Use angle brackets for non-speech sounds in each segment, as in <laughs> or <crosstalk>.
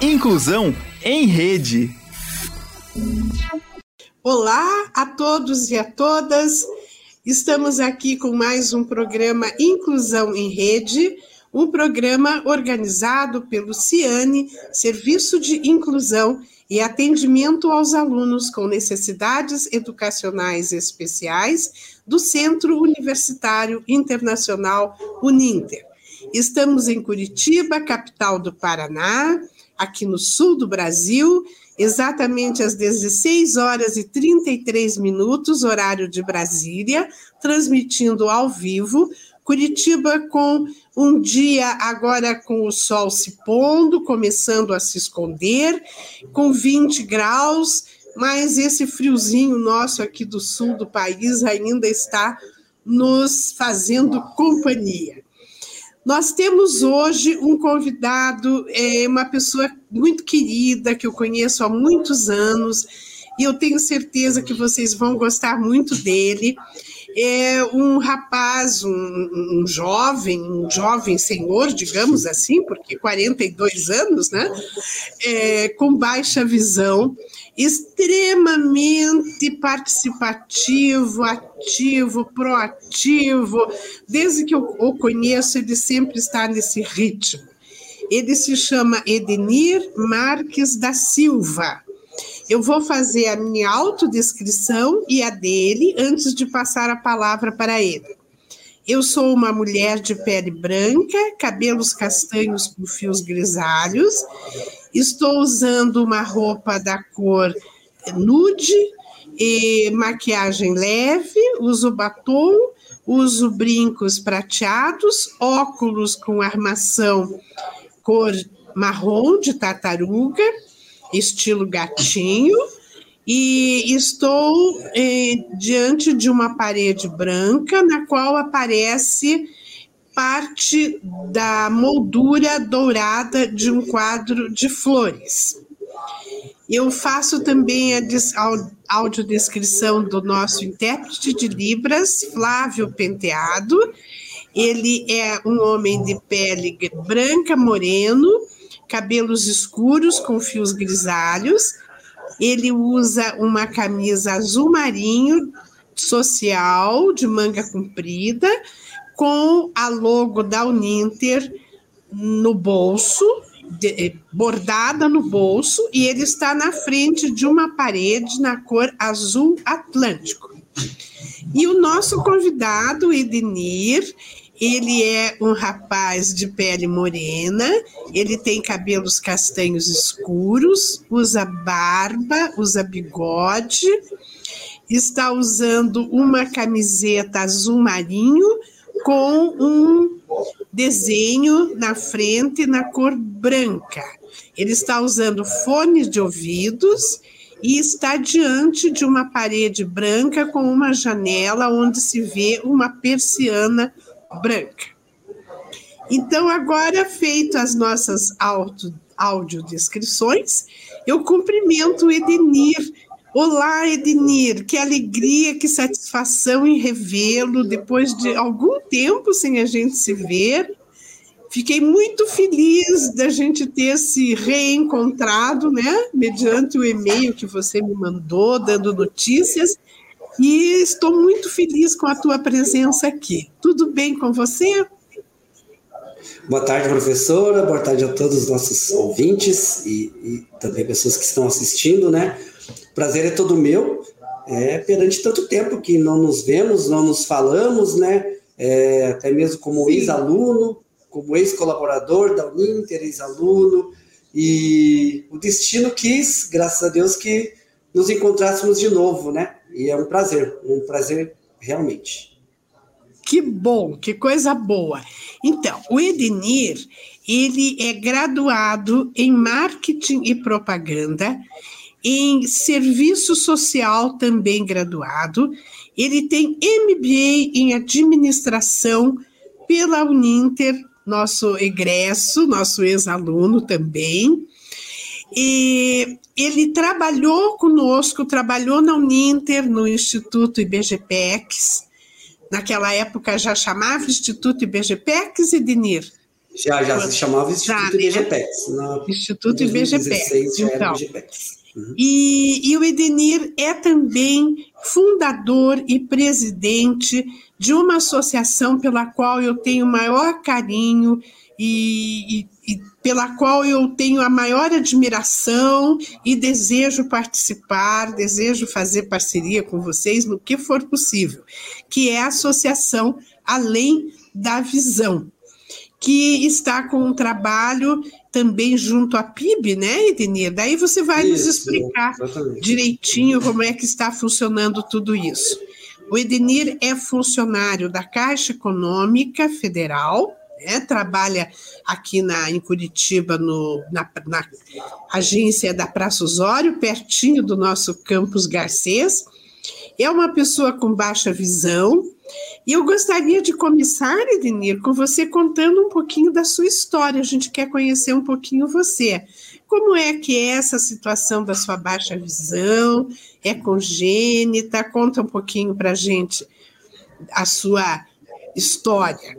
Inclusão em Rede. Olá a todos e a todas. Estamos aqui com mais um programa Inclusão em Rede, um programa organizado pelo CIANE, Serviço de Inclusão e Atendimento aos Alunos com Necessidades Educacionais Especiais do Centro Universitário Internacional Uninter. Estamos em Curitiba, capital do Paraná, aqui no sul do Brasil, exatamente às 16 horas e 33 minutos, horário de Brasília, transmitindo ao vivo. Curitiba com um dia agora com o sol se pondo, começando a se esconder, com 20 graus, mas esse friozinho nosso aqui do sul do país ainda está nos fazendo companhia. Nós temos hoje um convidado, é, uma pessoa muito querida, que eu conheço há muitos anos, e eu tenho certeza que vocês vão gostar muito dele. É um rapaz, um, um jovem, um jovem senhor, digamos assim, porque 42 anos, né? É, com baixa visão, extremamente participativo, ativo, proativo. Desde que eu o conheço, ele sempre está nesse ritmo. Ele se chama Edenir Marques da Silva. Eu vou fazer a minha autodescrição e a dele antes de passar a palavra para ele. Eu sou uma mulher de pele branca, cabelos castanhos com fios grisalhos. Estou usando uma roupa da cor nude e maquiagem leve, uso batom, uso brincos prateados, óculos com armação cor marrom de tartaruga, estilo gatinho e estou eh, diante de uma parede branca na qual aparece parte da moldura dourada de um quadro de flores. Eu faço também a audiodescrição do nosso intérprete de Libras, Flávio Penteado. Ele é um homem de pele branca, moreno, cabelos escuros com fios grisalhos, ele usa uma camisa azul marinho social de manga comprida com a logo da Uninter no bolso, eh, bordada no bolso, e ele está na frente de uma parede na cor azul atlântico. E o nosso convidado, Edenir, ele é um rapaz de pele morena, ele tem cabelos castanhos escuros, usa barba, usa bigode, está usando uma camiseta azul marinho com um desenho na frente na cor branca. Ele está usando fones de ouvidos e está diante de uma parede branca com uma janela onde se vê uma persiana branca. Então, agora feito as nossas auto, audiodescrições, eu cumprimento o Edenir. Olá, Edenir, que alegria, que satisfação em revê-lo depois de algum tempo sem a gente se ver. Fiquei muito feliz da gente ter se reencontrado, né? Mediante o e-mail que você me mandou, dando notícias. E estou muito feliz com a tua presença aqui. Tudo bem com você? Boa tarde, professora. Boa tarde a todos os nossos ouvintes e, e também pessoas que estão assistindo, né? Prazer é todo meu. É, perante tanto tempo que não nos vemos, não nos falamos, né? É, até mesmo como ex-aluno, como ex-colaborador da Uninter, ex-aluno. E o destino quis, graças a Deus, que nos encontrássemos de novo, né? E é um prazer, um prazer realmente. Que bom, que coisa boa. Então, o Edenir, ele é graduado em marketing e propaganda, em serviço social também graduado. Ele tem MBA em administração pela Uninter, nosso egresso, nosso ex-aluno também. E ele trabalhou conosco, trabalhou na Uninter, no Instituto IBGPEX. Naquela época já chamava Instituto IBGPEX, Ednir? Já, já se chamava Instituto já, IBGPEX. Né? Instituto IBGPEX. Então, IBGPEX. Uhum. E, e o Edenir é também fundador e presidente de uma associação pela qual eu tenho maior carinho e, e, e, pela qual eu tenho a maior admiração e desejo participar, desejo fazer parceria com vocês no que for possível, que é a Associação Além da Visão, que está com um trabalho também junto à PIB, né, Edenir? Daí você vai isso, nos explicar direitinho como é que está funcionando tudo isso. O Edenir é funcionário da Caixa Econômica Federal, né, trabalha aqui na, em Curitiba, no, na, na agência da Praça Osório, pertinho do nosso campus Garcês. É uma pessoa com baixa visão, e eu gostaria de começar, Edenir, com você contando um pouquinho da sua história. A gente quer conhecer um pouquinho você. Como é que é essa situação da sua baixa visão? É congênita? Conta um pouquinho para a gente a sua história.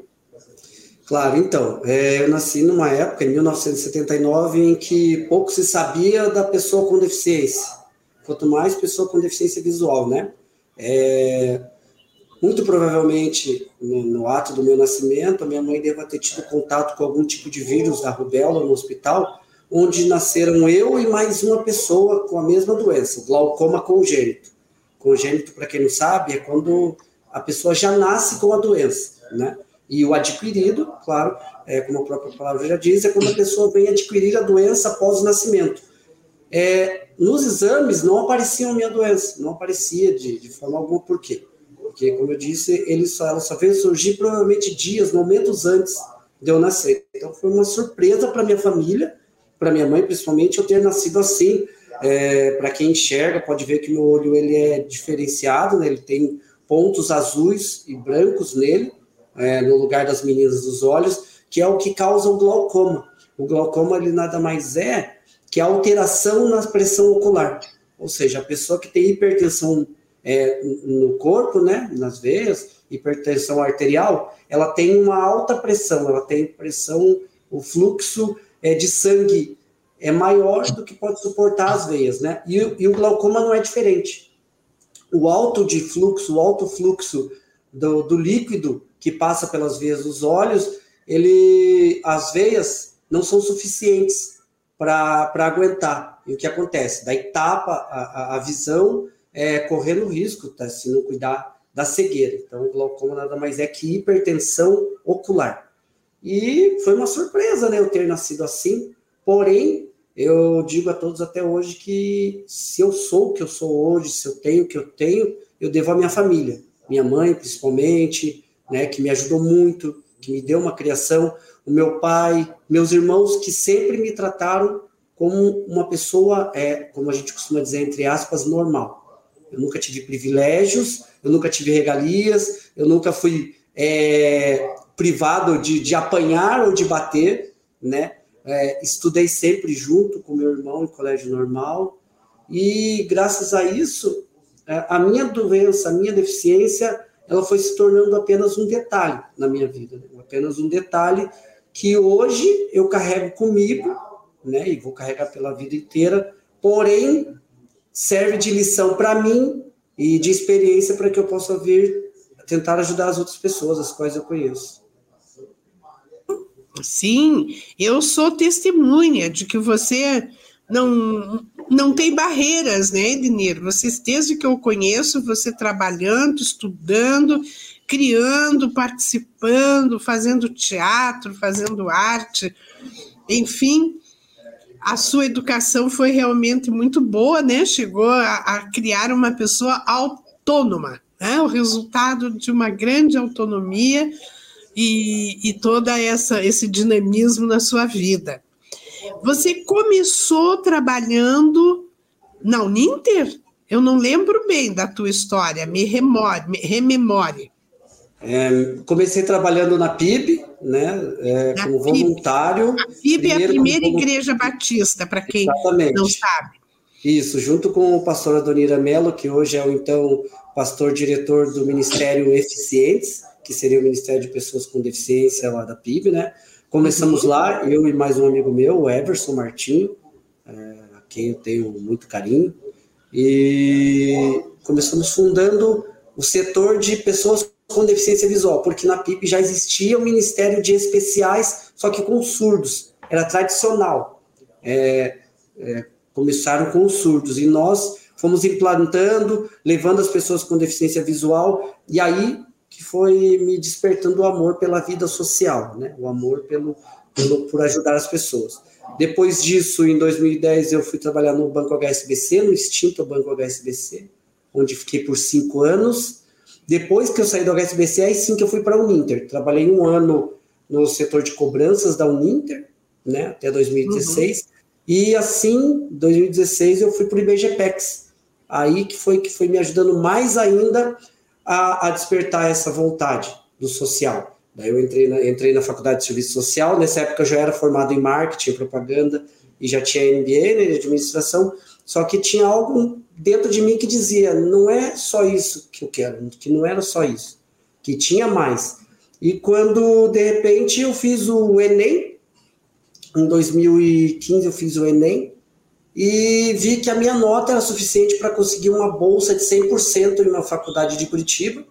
Claro, então, é, eu nasci numa época, em 1979, em que pouco se sabia da pessoa com deficiência, quanto mais pessoa com deficiência visual, né? É, muito provavelmente, no, no, ato do meu nascimento, a minha mãe deva ter tido contato com algum tipo de vírus da rubéola no hospital, onde nasceram eu e mais uma pessoa com a mesma doença, glaucoma congênito. Congênito, para quem não sabe, é quando a pessoa já nasce com a doença, né? E o adquirido, claro, é, como a própria palavra já diz, é quando a pessoa vem adquirir a doença após o nascimento. É, nos exames não aparecia a minha doença, não aparecia de, de forma alguma. Por quê? Porque, como eu disse, ele só, ela só veio surgir provavelmente dias, momentos antes de eu nascer. Então foi uma surpresa para minha família, para minha mãe principalmente, eu ter nascido assim. É, para quem enxerga, pode ver que meu olho ele é diferenciado, né? ele tem pontos azuis e brancos nele é, no lugar das meninas dos olhos, que é o que causa o glaucoma. O glaucoma ele nada mais é que a alteração na pressão ocular, ou seja, a pessoa que tem hipertensão é, no corpo, né, nas veias, hipertensão arterial, ela tem uma alta pressão, ela tem pressão, o fluxo é, de sangue é maior do que pode suportar as veias, né? E, e o glaucoma não é diferente. O alto de fluxo, o alto fluxo do, do líquido que passa pelas veias dos olhos, ele, as veias não são suficientes para aguentar. E o que acontece? Daí tapa a, a visão, é, correndo risco, tá, se não cuidar da cegueira. Então, o glaucoma nada mais é que hipertensão ocular. E foi uma surpresa, né, eu ter nascido assim. Porém, eu digo a todos até hoje que se eu sou o que eu sou hoje, se eu tenho o que eu tenho, eu devo à minha família, minha mãe principalmente, né, que me ajudou muito, que me deu uma criação, o meu pai, meus irmãos que sempre me trataram como uma pessoa, é, como a gente costuma dizer entre aspas, normal. Eu nunca tive privilégios, eu nunca tive regalias, eu nunca fui é, privado de, de apanhar ou de bater, né? É, estudei sempre junto com meu irmão em colégio normal e graças a isso é, a minha doença, a minha deficiência ela foi se tornando apenas um detalhe na minha vida, né? apenas um detalhe que hoje eu carrego comigo, né, e vou carregar pela vida inteira, porém serve de lição para mim e de experiência para que eu possa vir tentar ajudar as outras pessoas, as quais eu conheço. Sim, eu sou testemunha de que você não, não tem barreiras, né, Ednir? Você, desde que eu conheço, você trabalhando, estudando, criando, participando, fazendo teatro, fazendo arte, enfim, a sua educação foi realmente muito boa, né? Chegou a, a criar uma pessoa autônoma, né? O resultado de uma grande autonomia e, e toda essa esse dinamismo na sua vida. Você começou trabalhando na Uninter? Eu não lembro bem da tua história, me, remore, me rememore. É, comecei trabalhando na PIB, né, é, na como PIB. voluntário. A PIB é a primeira como... igreja batista, para quem Exatamente. não sabe. Isso, junto com o pastor Adonira Mello, que hoje é o então pastor diretor do Ministério Eficientes, que seria o Ministério de Pessoas com Deficiência lá da PIB, né? Começamos uhum. lá, eu e mais um amigo meu, o Everson Martinho, é, a quem eu tenho muito carinho, e começamos fundando o setor de pessoas com deficiência visual, porque na PIB já existia o Ministério de Especiais, só que com surdos, era tradicional. É, é, começaram com os surdos, e nós fomos implantando, levando as pessoas com deficiência visual, e aí que foi me despertando o amor pela vida social, né? o amor pelo, pelo, por ajudar as pessoas. Depois disso, em 2010, eu fui trabalhar no Banco HSBC, no extinto Banco HSBC, onde fiquei por cinco anos. Depois que eu saí do HSBC, aí sim que eu fui para a Uninter. Trabalhei um ano no setor de cobranças da Uninter, né, até 2016. Uhum. E assim, 2016, eu fui para o IBGPEX. Aí que foi que foi me ajudando mais ainda a, a despertar essa vontade do social. Daí eu entrei na, entrei na faculdade de serviço social. Nessa época eu já era formado em marketing, propaganda e já tinha MBA né, de administração. Só que tinha algo dentro de mim que dizia: não é só isso que eu quero, que não era só isso, que tinha mais. E quando de repente eu fiz o Enem, em 2015 eu fiz o Enem, e vi que a minha nota era suficiente para conseguir uma bolsa de 100% em uma faculdade de Curitiba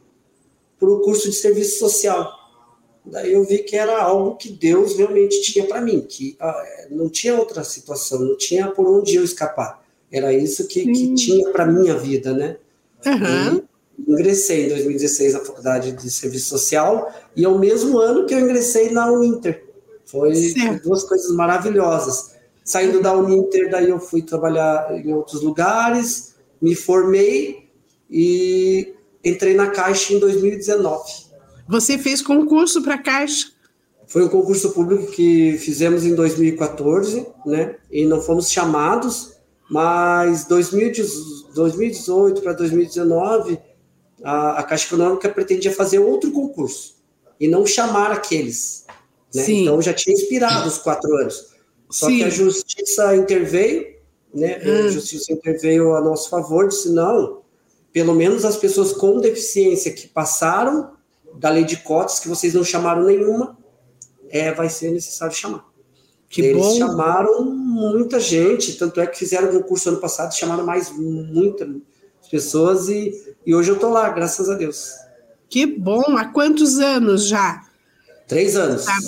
para o curso de serviço social. Daí eu vi que era algo que Deus realmente tinha para mim, que ah, não tinha outra situação, não tinha por onde eu escapar. Era isso que, que tinha para minha vida, né? Uhum. ingressei em 2016 na faculdade de serviço social e é o mesmo ano que eu ingressei na Uninter. Foi certo. duas coisas maravilhosas. Saindo da Uninter, daí eu fui trabalhar em outros lugares, me formei e entrei na Caixa em 2019. Você fez concurso para a Caixa? Foi um concurso público que fizemos em 2014, né? E não fomos chamados, mas 2018 para 2019, a, a, Caixa Econômica pretendia fazer outro concurso e não chamar aqueles. Né? Então já tinha inspirado os quatro anos. Só Sim. que a Justiça interveio, né? Hum. A Justiça interveio a nosso favor, disse não, pelo menos as pessoas com deficiência que passaram da lei de cotas, que vocês não chamaram nenhuma, é, vai ser necessário chamar. Que Eles bom. chamaram muita gente, tanto é que fizeram concurso ano passado, chamaram mais muitas pessoas e, e hoje eu estou lá, graças a Deus. Que bom! Há quantos anos já? Três anos. Tá.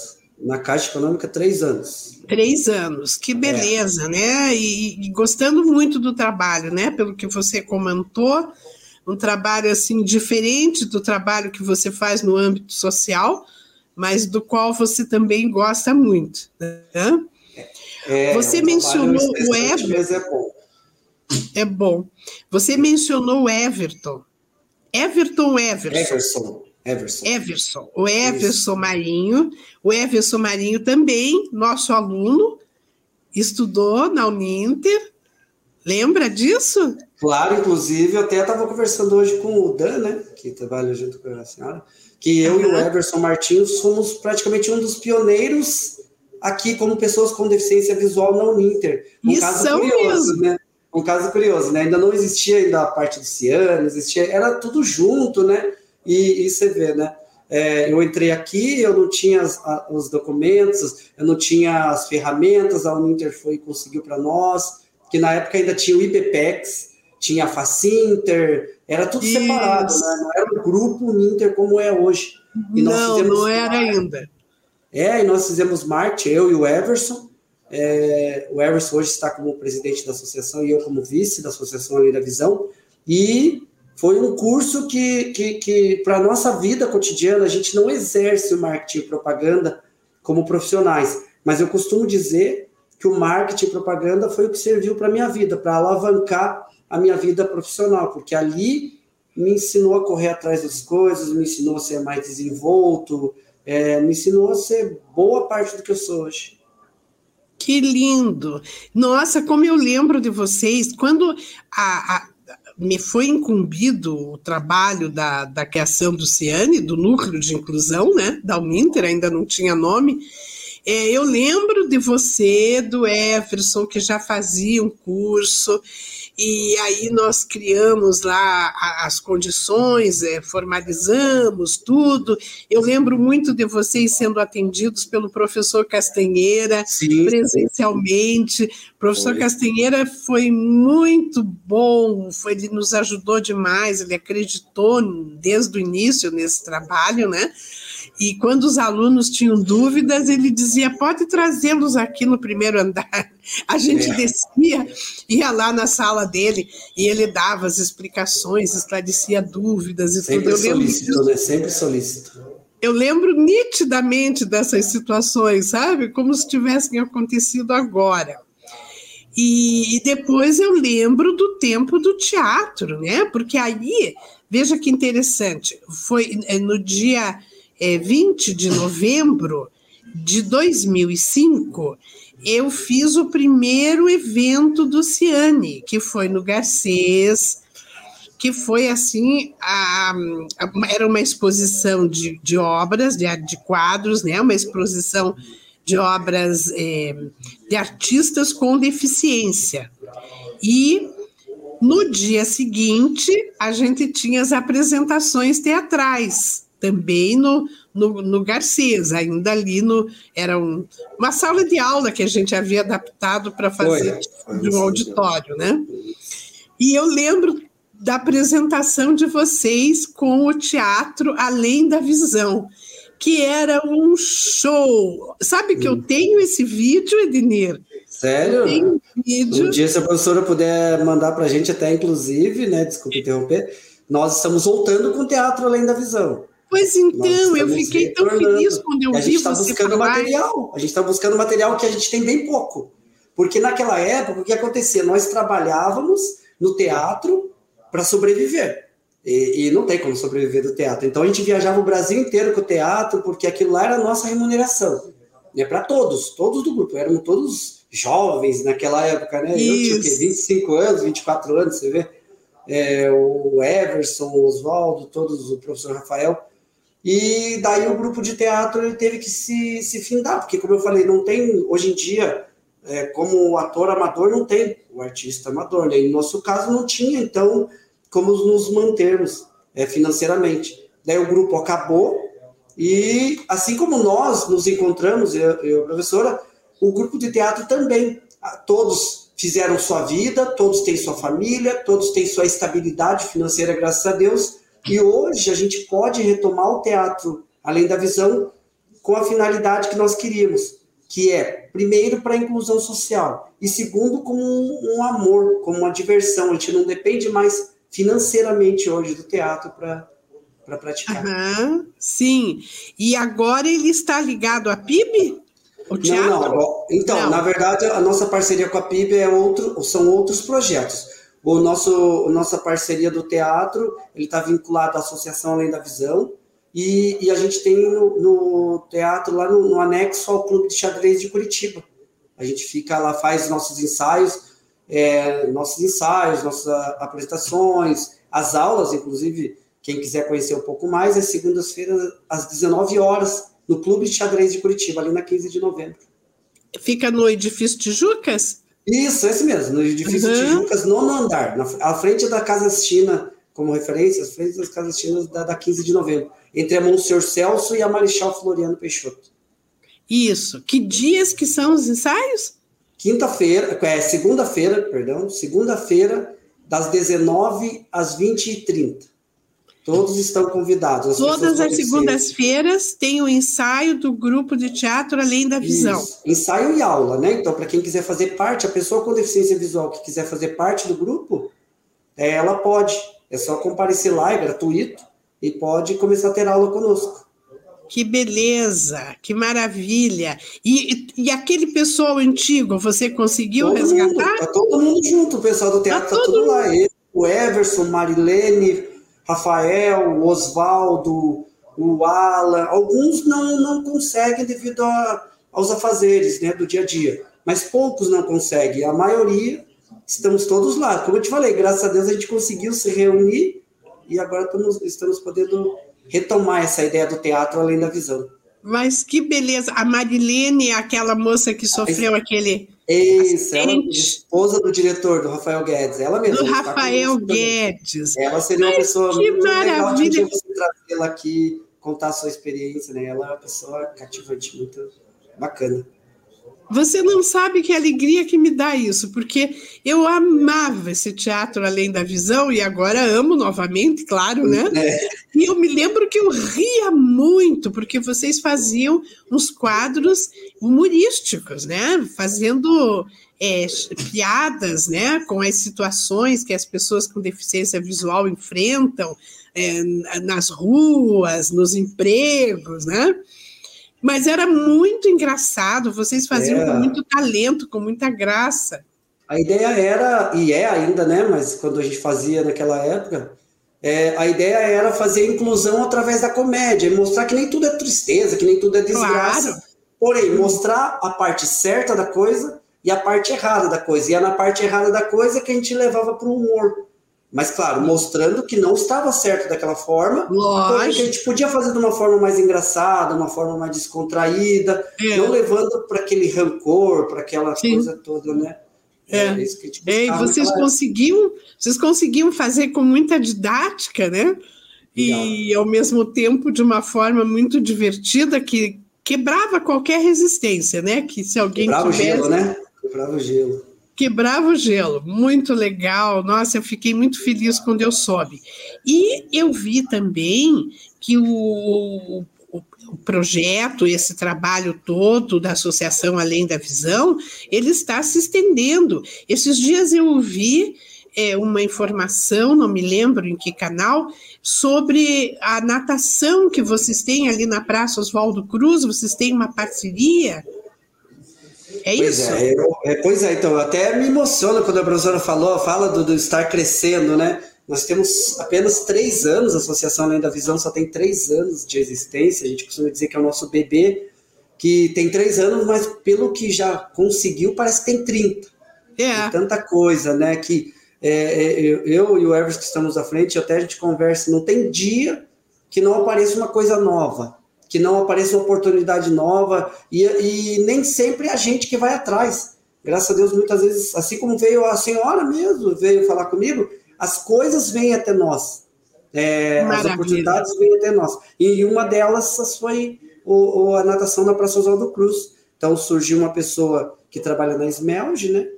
Na Caixa Econômica, três anos. Três anos, que beleza, é. né? E, e, gostando muito do trabalho, né? Pelo que você comentou, um trabalho assim diferente do trabalho que você faz no âmbito social, mas do qual você também gosta muito. Né? É, você é mencionou o Everton. É bom. é bom. Você mencionou o Everton. Everton Everson. Everson. Everson. Everson. O Everson Isso. Marinho. O Everson Marinho também, nosso aluno, estudou na Uninter. Lembra disso? Claro, inclusive, eu até estava conversando hoje com o Dan, né, que trabalha junto com a senhora, que eu uhum. e o Everson Martins somos praticamente um dos pioneiros aqui como pessoas com deficiência visual na Uninter. Um Isso caso curioso, mesmo. né? Um caso curioso, né? Ainda não existia ainda a parte do Ciano, existia, era tudo junto, né? E, e você vê, né? É, eu entrei aqui, eu não tinha as, a, os documentos, eu não tinha as ferramentas, a Uninter foi e conseguiu para nós, que na época ainda tinha o IPPEX, tinha a Facinter, era tudo Isso. separado, né? não era um grupo Uninter como é hoje. E não, não era ainda. É, e nós fizemos marketing, eu e o Everson. É, o Everson hoje está como presidente da associação e eu como vice da associação Além da Visão. E foi um curso que, que, que para a nossa vida cotidiana, a gente não exerce o marketing e propaganda como profissionais. Mas eu costumo dizer que o marketing e propaganda foi o que serviu para a minha vida, para alavancar a minha vida profissional, porque ali me ensinou a correr atrás das coisas, me ensinou a ser mais desenvolto, é, me ensinou a ser boa parte do que eu sou hoje. Que lindo! Nossa, como eu lembro de vocês, quando a, a me foi incumbido o trabalho da, da criação do CIANE, do Núcleo de Inclusão, né, da Uninter, ainda não tinha nome, É, eu lembro de você, do Everson, que já fazia um curso, e aí nós criamos lá as condições, é, formalizamos tudo. Eu lembro muito de vocês sendo atendidos pelo professor Castanheira Sim. presencialmente. O professor foi. Castanheira foi muito bom, foi, ele nos ajudou demais, ele acreditou desde o início nesse trabalho, né? E quando os alunos tinham dúvidas, ele dizia: pode trazê-los aqui no primeiro andar. A gente é. descia, ia lá na sala dele e ele dava as explicações, esclarecia dúvidas e sempre tudo. Eu solícito, né? Sempre solícito. Eu lembro nitidamente dessas situações, sabe? Como se tivessem acontecido agora. E, e, depois eu lembro do tempo do teatro, né? Porque aí, veja que interessante, foi eh, no dia é, 20 de novembro de 2005, eu fiz o primeiro evento do Ciane, que foi no Garcês, que foi assim, a, a, era uma exposição de, de obras, de, de quadros, né? uma exposição de obras é, de artistas com deficiência. E no dia seguinte, a gente tinha as apresentações teatrais também no, no, no Garcês, ainda ali no. Era um, uma sala de aula que a gente havia adaptado para fazer foi, de um auditório, né? E eu lembro da apresentação de vocês com o teatro Além da Visão, que era um show. Sabe que hum. eu tenho esse vídeo, Ednir? Sério? Tem um vídeo. Um dia, se a professora puder mandar para a gente, até inclusive, né? Desculpe interromper, nós estamos voltando com o teatro Além da Visão. Pois então, eu fiquei tão feliz quando eu vi você tá buscando falar. material. A gente está buscando material que a gente tem bem pouco. Porque naquela época, o que acontecia? Nós trabalhávamos no teatro para sobreviver. E, e, não tem como sobreviver do teatro. Então a gente viajava o Brasil inteiro com o teatro, porque aquilo lá era a nossa remuneração. Né? Para todos, todos do grupo. Éramos todos jovens naquela época, né? Isso. Eu tinha o quê? 25 anos, 24 anos, você vê? É, o Everson, o Oswaldo, todos, o professor Rafael. E daí o grupo de teatro ele teve que se, se findar, porque, como eu falei, não tem, hoje em dia, é, como ator amador, não tem o artista amador, né? No nosso caso, não tinha, então, como nos mantermos é, financeiramente. Daí o grupo acabou, e assim como nós nos encontramos, eu, eu professora, o grupo de teatro também. Todos fizeram sua vida, todos têm sua família, todos têm sua estabilidade financeira, graças a Deus e hoje a gente pode retomar o teatro, além da visão, com a finalidade que nós queríamos, que é, primeiro, para a inclusão social, e segundo, como um, um, amor, como uma diversão. A gente não depende mais financeiramente hoje do teatro para para praticar. Uhum, sim. E agora ele está ligado à PIB? O teatro? Não, não. Então, não. na verdade, a nossa parceria com a PIB é outro, são outros projetos. O nosso nossa parceria do teatro, ele está vinculado à Associação Além da Visão, e, e a gente tem no, no teatro, lá no, no, anexo ao Clube de Xadrez de Curitiba. A gente fica lá, faz nossos ensaios, é, nossos ensaios, nossas apresentações, as aulas, inclusive, quem quiser conhecer um pouco mais, é segundas-feiras, às 19 horas, no Clube de Xadrez de Curitiba, ali na 15 de novembro. Fica no edifício Tijucas? Isso, esse mesmo, no edifício uhum. Tijucas, nono andar, na, à frente da Casa China, como referência, à frente das Casas Chinas da, da 15 de novembro, entre a Monsenhor Celso e a Marechal Floriano Peixoto. Isso. Que dias que são os ensaios? Quinta-feira, é segunda-feira, perdão, segunda-feira, das 19 às 20h30. Todos estão convidados. As Todas as segundas-feiras tem o ensaio do grupo de teatro Além da Visão. Isso. Ensaio e aula, né? Então, para quem quiser fazer parte, a pessoa com deficiência visual que quiser fazer parte do grupo, é, ela pode. É só comparecer lá, é gratuito, e pode começar a ter aula conosco. Que beleza, que maravilha. E, e aquele pessoal antigo, você conseguiu todo resgatar? Mundo, tá todo mundo junto, o pessoal do teatro tá, tá tudo lá. Ele, o Everson, Marilene, Rafael, Oswaldo, o Alan, alguns não, não conseguem devido a, aos afazeres né, do dia a dia, mas poucos não conseguem, a maioria estamos todos lá. Como eu te falei, graças a Deus a gente conseguiu se reunir e agora estamos, estamos podendo retomar essa ideia do teatro além da visão. Mas que beleza. A Marilene, aquela moça que sofreu aquele. Isso, ela, esposa do diretor, do Rafael Guedes, ela mesma. Do Rafael Guedes. Ela seria Mas uma pessoa que muito maravilha. legal de você trazê-la aqui, contar a sua experiência, né? Ela é uma pessoa cativante, muito bacana. Você não sabe que alegria que me dá isso, porque eu amava esse teatro além da visão e agora amo novamente, claro, né? É. E eu me lembro que eu ria muito, porque vocês faziam uns quadros humorísticos, né? Fazendo é, piadas, né? Com as situações que as pessoas com deficiência visual enfrentam é, nas ruas, nos empregos, né? Mas era muito engraçado, vocês faziam é. com muito talento, com muita graça. A ideia era, e é ainda, né? Mas quando a gente fazia naquela época, é, a ideia era fazer inclusão através da comédia, mostrar que nem tudo é tristeza, que nem tudo é desgraça. Claro. Porém, mostrar a parte certa da coisa e a parte errada da coisa. E é na parte errada da coisa que a gente levava para o humor. Mas, claro, mostrando que não estava certo daquela forma, porém que a gente podia fazer de uma forma mais engraçada, uma forma mais descontraída, é. não levando para aquele rancor, para aquela Sim. coisa toda, né? É, é isso que a gente é, e vocês conseguiam, vocês conseguiam fazer com muita didática, né? E ao mesmo tempo de uma forma muito divertida que quebrava qualquer resistência, né? Que se alguém quebrava tivesse... o gelo, né? Quebrava o gelo quebrava o gelo, muito legal. Nossa, eu fiquei muito feliz quando eu soube. E eu vi também que o, o, projeto, esse trabalho todo da Associação Além da Visão, ele está se estendendo. Esses dias eu ouvi é, uma informação, não me lembro em que canal, sobre a natação que vocês têm ali na Praça Oswaldo Cruz, vocês têm uma parceria é pois isso? É, eu, é, pois é, então até me emociona quando a professora falou, fala do, do, estar crescendo, né? Nós temos apenas três anos, a Associação Além da Visão só tem três anos de existência, a gente costuma dizer que é o nosso bebê, que tem três anos, mas pelo que já conseguiu, parece que tem 30. É. Tem tanta coisa, né? Que é, é eu e o Everson que estamos à frente, até a gente conversa, não tem dia que não apareça uma coisa nova que não apareça uma oportunidade nova e, e nem sempre é a gente que vai atrás. Graças a Deus, muitas vezes, assim como veio a senhora mesmo, veio falar comigo, as coisas vêm até nós. É, as oportunidades vêm até nós. E uma delas foi o, o, a natação na Praça Oswaldo Cruz. Então surgiu uma pessoa que trabalha na Smelge, né?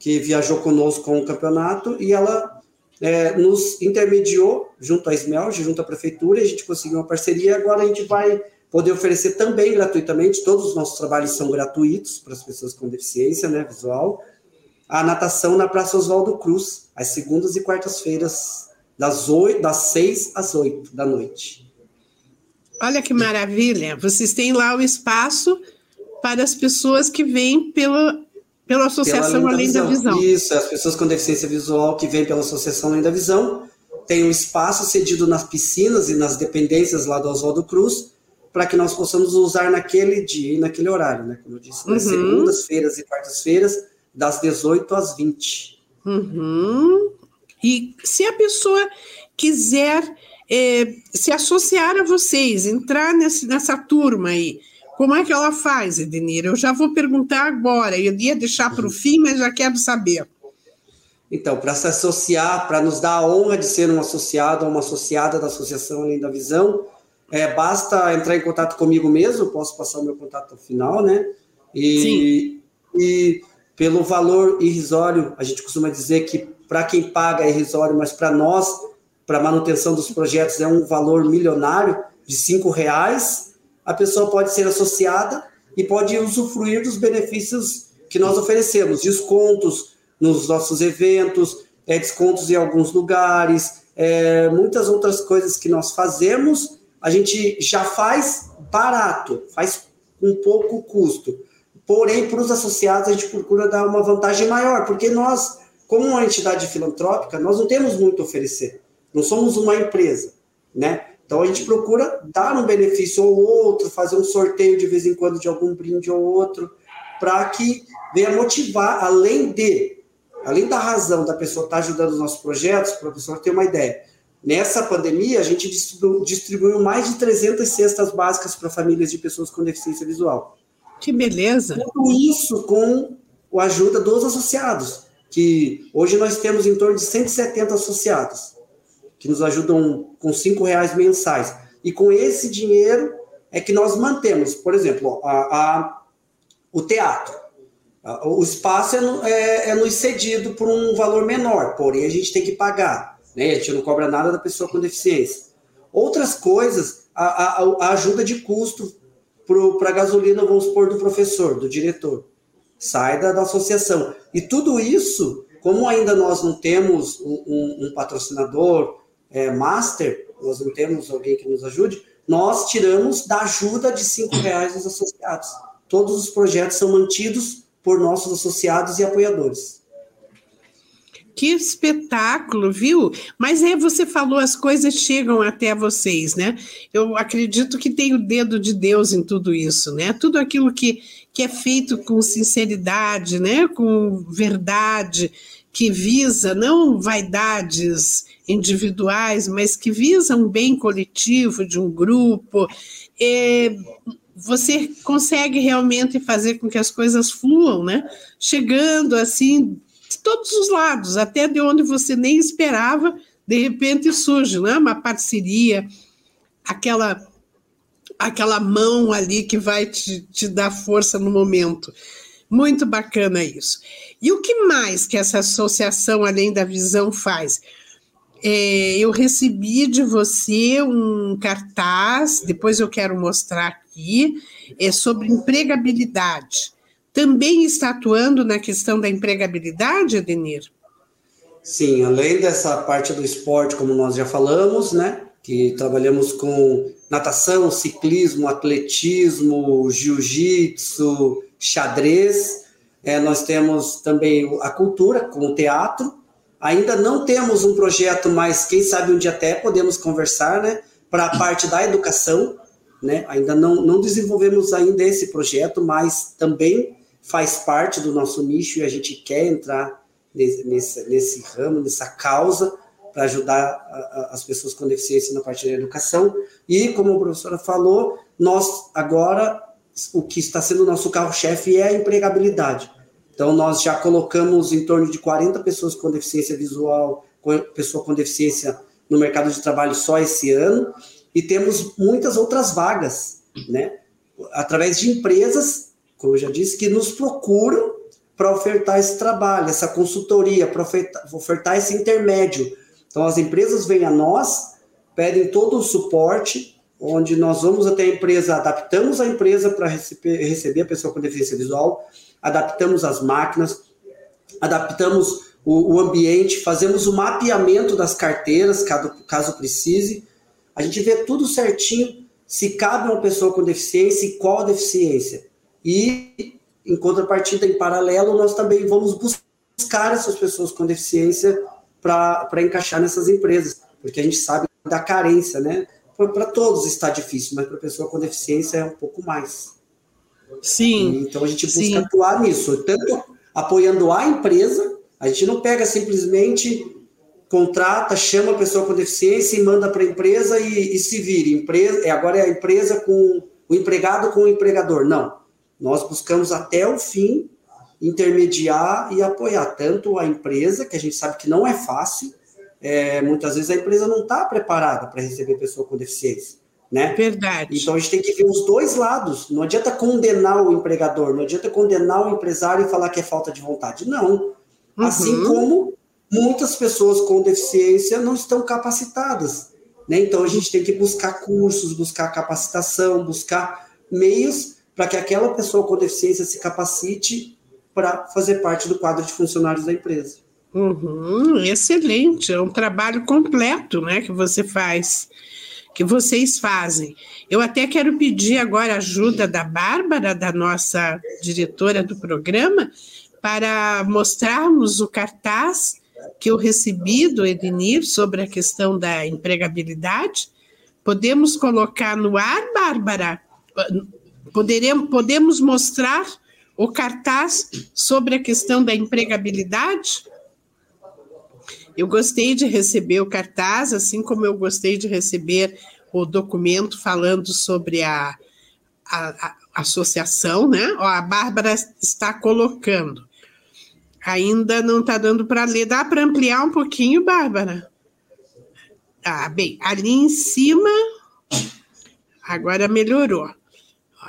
Que viajou conosco com o campeonato e ela é, nos intermediou junto à Smelge, junto à prefeitura, a gente conseguiu uma parceria. Agora a gente vai poder oferecer também gratuitamente, todos os nossos trabalhos são gratuitos para as pessoas com deficiência né, visual, a natação na Praça Oswaldo Cruz, às segundas e quartas-feiras, das, das seis às oito da noite. Olha que maravilha! Vocês têm lá o espaço para as pessoas que vêm pela, pela Associação pela Além da Visão. Visão. Isso, as pessoas com deficiência visual que vêm pela Associação Além da Visão. Tem um espaço cedido nas piscinas e nas dependências lá do Oswaldo Cruz, para que nós possamos usar naquele dia e naquele horário, né? Como eu disse, nas uhum. segundas-feiras e quartas-feiras, das 18 às 20. Uhum. E se a pessoa quiser é, se associar a vocês, entrar nesse, nessa turma aí, como é que ela faz, Edenir? Eu já vou perguntar agora. Eu ia deixar para o fim, mas já quero saber. Então, para se associar, para nos dar a honra de ser um associado ou uma associada da Associação Além da Visão, é, basta entrar em contato comigo mesmo, posso passar o meu contato final, né? E, Sim. e pelo valor irrisório, a gente costuma dizer que para quem paga é irrisório, mas para nós, para manutenção dos projetos, é um valor milionário de cinco reais a pessoa pode ser associada e pode usufruir dos benefícios que nós oferecemos, descontos nos nossos eventos, é, descontos em alguns lugares, é, muitas outras coisas que nós fazemos, a gente já faz barato, faz com pouco custo. Porém, para os associados, a gente procura dar uma vantagem maior, porque nós, como uma entidade filantrópica, nós não temos muito a oferecer. Não somos uma empresa, né? Então a gente procura dar um benefício ou outro, fazer um sorteio de vez em quando de algum brinde ou outro, para que venha motivar, além de, além da razão da pessoa estar tá ajudando os nossos projetos, para a pessoa ter uma ideia. Nessa pandemia, a gente distribuiu mais de 300 cestas básicas para famílias de pessoas com deficiência visual. Que beleza! Tudo isso com a ajuda dos associados, que hoje nós temos em torno de 170 associados, que nos ajudam com cinco reais mensais. E com esse dinheiro é que nós mantemos, por exemplo, a, a o teatro. O espaço é, é, é nos cedido por um valor menor, porém a gente tem que pagar. Né? A gente não cobra nada da pessoa com deficiência. Outras coisas, a, a, a ajuda de custo para a gasolina, vamos supor, do professor, do diretor. Sai da, da associação. E tudo isso, como ainda nós não temos um, um, um patrocinador é, master, nós não temos alguém que nos ajude, nós tiramos da ajuda de cinco reais dos associados. Todos os projetos são mantidos por nossos associados e apoiadores. Que espetáculo, viu? Mas é, você falou, as coisas chegam até vocês, né? Eu acredito que tem o dedo de Deus em tudo isso, né? Tudo aquilo que, que é feito com sinceridade, né? Com verdade, que visa não vaidades individuais, mas que visa um bem coletivo de um grupo. É, você consegue realmente fazer com que as coisas fluam, né? Chegando assim de todos os lados, até de onde você nem esperava, de repente surge, né? Uma parceria, aquela aquela mão ali que vai te, te dar força no momento. Muito bacana isso. E o que mais que essa associação, além da visão, faz? É, eu recebi de você um cartaz, depois eu quero mostrar aqui, é sobre empregabilidade. Também está atuando na questão da empregabilidade, Adenir? Sim, além dessa parte do esporte, como nós já falamos, né? Que trabalhamos com natação, ciclismo, atletismo, jiu-jitsu, xadrez. É, nós temos também a cultura, com o teatro. Ainda não temos um projeto, mas quem sabe um dia até podemos conversar, né? Para a parte da educação, né? Ainda não, não desenvolvemos ainda esse projeto, mas também faz parte do nosso nicho e a gente quer entrar nesse, nesse, ramo, nessa causa, para ajudar a, a, as pessoas com deficiência na parte da educação. E, como a professora falou, nós agora o que está sendo o nosso carro-chefe é a empregabilidade. Então, nós já colocamos em torno de 40 pessoas com deficiência visual, com pessoa com deficiência no mercado de trabalho só esse ano, e temos muitas outras vagas, né? Através de empresas, como eu já disse, que nos procuram para ofertar esse trabalho, essa consultoria, para ofertar, ofertar esse intermédio. Então, as empresas vêm a nós, pedem todo o suporte, onde nós vamos até a empresa, adaptamos a empresa para receber, receber a pessoa com deficiência visual, adaptamos as máquinas, adaptamos o, o ambiente, fazemos o mapeamento das carteiras, caso, caso precise. A gente vê tudo certinho, se cabe uma pessoa com deficiência e qual a deficiência. E, em contrapartida, em paralelo, nós também vamos buscar essas pessoas com deficiência para encaixar nessas empresas, porque a gente sabe da carência, né? para todos está difícil, mas para a pessoa com deficiência é um pouco mais. Sim. Então a gente busca sim. atuar nisso, tanto apoiando a empresa, a gente não pega simplesmente contrata, chama a pessoa com deficiência e manda para a empresa e, e, se vire. Empresa, é, agora é a empresa com o empregado com o empregador. Não. Nós buscamos até o fim intermediar e apoiar tanto a empresa, que a gente sabe que não é fácil, é, muitas vezes a empresa não está preparada para receber pessoa com deficiência. Né? Verdade. Então a gente tem que ver os dois lados. Não adianta condenar o empregador, não adianta condenar o empresário e falar que é falta de vontade. Não. Uhum. Assim como muitas pessoas com deficiência não estão capacitadas. Né? Então a gente tem que buscar cursos, buscar capacitação, buscar meios para que aquela pessoa com deficiência se capacite para fazer parte do quadro de funcionários da empresa. Uhum, excelente, é um trabalho completo, né, que você faz, que vocês fazem. Eu até quero pedir agora ajuda da Bárbara, da nossa diretora do programa, para mostrarmos o cartaz que eu recebi do Ednir sobre a questão da empregabilidade. Podemos colocar no ar, Bárbara? Poderemos, podemos mostrar o cartaz sobre a questão da empregabilidade? Eu gostei de receber o cartaz, assim como eu gostei de receber o documento falando sobre a, a, a associação, né? Ó, a Bárbara está colocando. Ainda não está dando para ler. Dá para ampliar um pouquinho, Bárbara? Ah, bem, ali em cima, agora melhorou.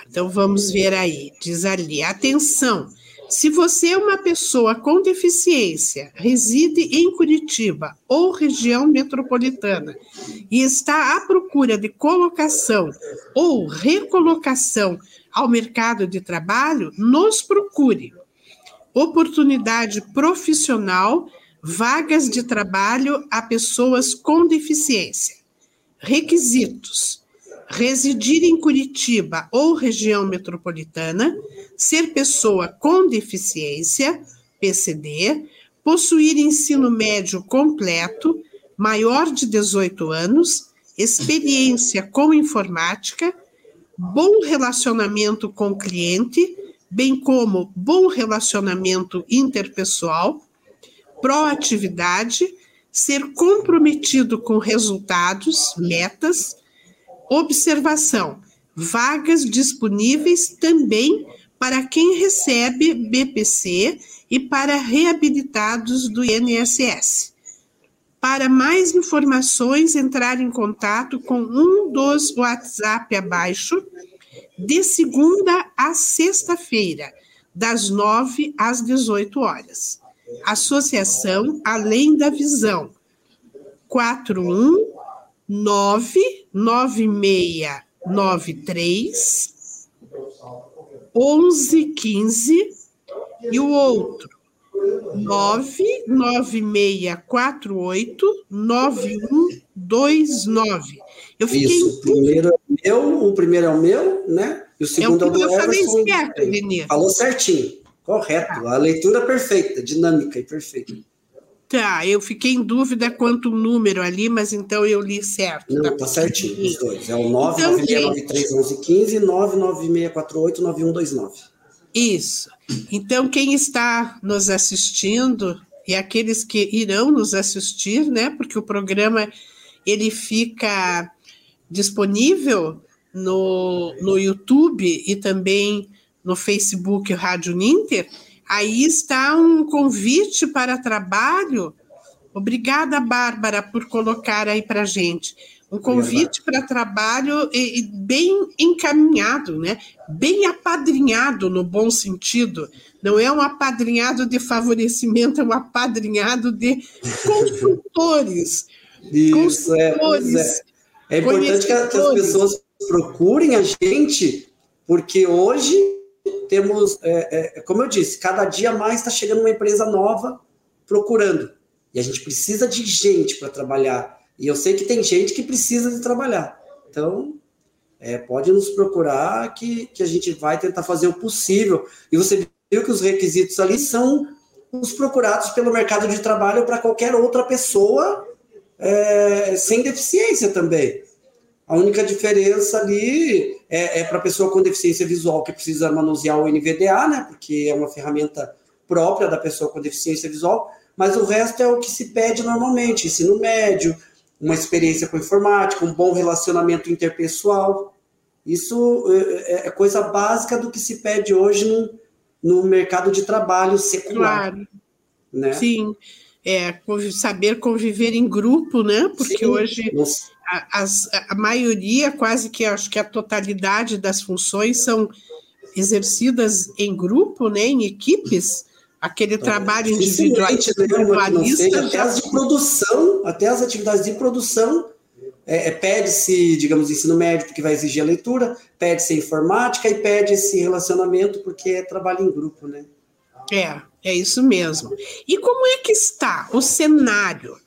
Então vamos ver aí. Diz ali: atenção. Se você é uma pessoa com deficiência, reside em Curitiba ou região metropolitana e está à procura de colocação ou recolocação ao mercado de trabalho, nos procure. Oportunidade profissional, vagas de trabalho a pessoas com deficiência. Requisitos: residir em Curitiba ou região metropolitana, ser pessoa com deficiência, PCD, possuir ensino médio completo, maior de 18 anos, experiência com informática, bom relacionamento com cliente, bem como bom relacionamento interpessoal, proatividade, ser comprometido com resultados, metas, Observação: vagas disponíveis também para quem recebe BPC e para reabilitados do INSS. Para mais informações, entrar em contato com um dos WhatsApp abaixo, de segunda a sexta-feira, das 9 às 18 horas. Associação Além da Visão, 41 99693 1115 e o outro 99648 9129. Eu fiquei Isso, o primeiro é o meu, o primeiro é o meu, né? E o segundo é o, é o do eu falei certo, Denise. Falou certinho, correto. A leitura perfeita, dinâmica e perfeita. Tá, eu fiquei em dúvida quanto o número ali, mas então eu li certo. Não, tá, tá certinho, os dois. É o 996931115 e 996489129. Isso. Então, quem está nos assistindo e aqueles que irão nos assistir, né? Porque o programa ele fica disponível no, no YouTube e também no Facebook Rádio Ninter Aí está um convite para trabalho. Obrigada, Bárbara, por colocar aí para gente. Um convite para trabalho e, e bem encaminhado, né? bem apadrinhado no bom sentido. Não é um apadrinhado de favorecimento, é um apadrinhado de consultores. <laughs> Isso, consultores. É, é. é importante que as pessoas procurem a gente, porque hoje temos, é, é, como eu disse, cada dia mais está chegando uma empresa nova procurando. E a gente precisa de gente para trabalhar. E eu sei que tem gente que precisa de trabalhar. Então, é, pode nos procurar que, que a gente vai tentar fazer o possível. E você viu que os requisitos ali são os procurados pelo mercado de trabalho para qualquer outra pessoa é, sem deficiência também. A única diferença ali é, é para a pessoa com deficiência visual que precisa manusear o NVDA, né? Porque é uma ferramenta própria da pessoa com deficiência visual, mas o resto é o que se pede normalmente: ensino médio, uma experiência com informática, um bom relacionamento interpessoal. Isso é, é, é coisa básica do que se pede hoje no, no mercado de trabalho secular. Claro. Né? Sim, é, saber conviver em grupo, né? Porque Sim, hoje a, a maioria, quase que acho que a totalidade das funções são exercidas em grupo, né, em equipes, aquele então, trabalho individualista. Até as de produção, até as atividades de produção, é, é, pede-se, digamos, ensino médio, porque vai exigir a leitura, pede-se informática e pede esse relacionamento, porque é trabalho em grupo, né? É, é isso mesmo. E como é que está o cenário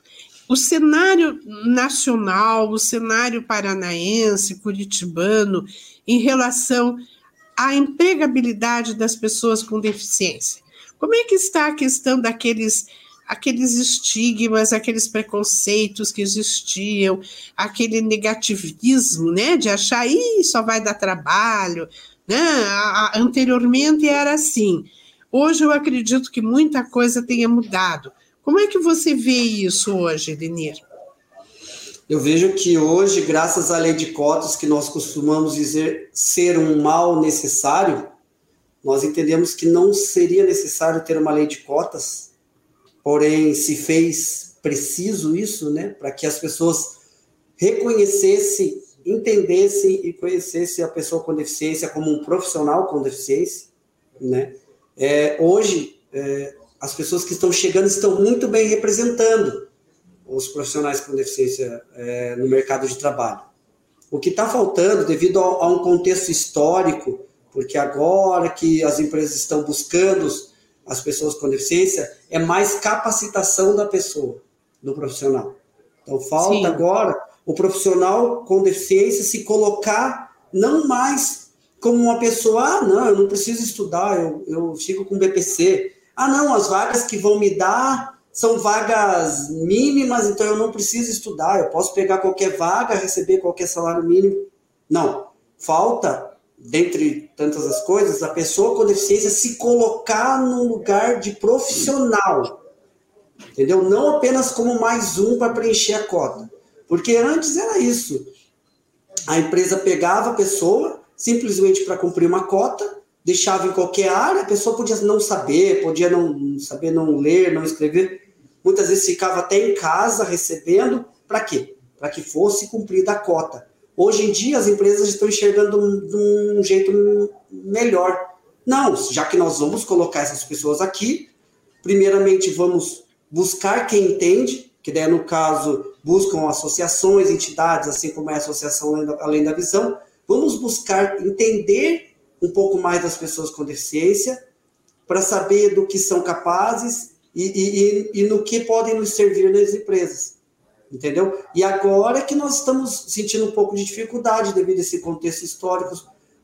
o cenário nacional, o cenário paranaense, curitibano, em relação à empregabilidade das pessoas com deficiência. Como é que está a questão daqueles aqueles estigmas, aqueles preconceitos que existiam, aquele negativismo, né, de achar isso só vai dar trabalho, né? anteriormente era assim. Hoje eu acredito que muita coisa tenha mudado Como é que você vê isso hoje, Denir? Eu vejo que hoje, graças à lei de cotas, que nós costumamos dizer ser um mal necessário, nós entendemos que não seria necessário ter uma lei de cotas, porém se fez preciso isso, né, para que as pessoas reconhecessem, entendessem e conhecessem a pessoa com deficiência como um profissional com deficiência, né? É, hoje, é, as pessoas que estão chegando estão muito bem representando os profissionais com deficiência é, no mercado de trabalho. O que está faltando, devido a, a, um contexto histórico, porque agora que as empresas estão buscando as pessoas com deficiência, é mais capacitação da pessoa, do profissional. Então, falta Sim. agora o profissional com deficiência se colocar não mais como uma pessoa, ah, não, eu não preciso estudar, eu, eu fico com BPC. Ah, não, as vagas que vão me dar são vagas mínimas, então eu não preciso estudar, eu posso pegar qualquer vaga, receber qualquer salário mínimo. Não, falta, dentre tantas as coisas, a pessoa com deficiência se colocar no lugar de profissional, entendeu? Não apenas como mais um para preencher a cota, porque antes era isso. A empresa pegava a pessoa simplesmente para cumprir uma cota, deixava em qualquer área, a pessoa podia não saber, podia não saber não ler, não escrever, muitas vezes ficava até em casa recebendo, para quê? Para que fosse cumprida a cota. Hoje em dia as empresas estão enxergando de um jeito melhor. Não, já que nós vamos colocar essas pessoas aqui, primeiramente vamos buscar quem entende, que daí no caso buscam associações, entidades, assim como é a Associação Além da Visão, vamos buscar entender um pouco mais das pessoas com deficiência, para saber do que são capazes e, e, e, no que podem nos servir nas empresas. Entendeu? E agora que nós estamos sentindo um pouco de dificuldade devido a esse contexto histórico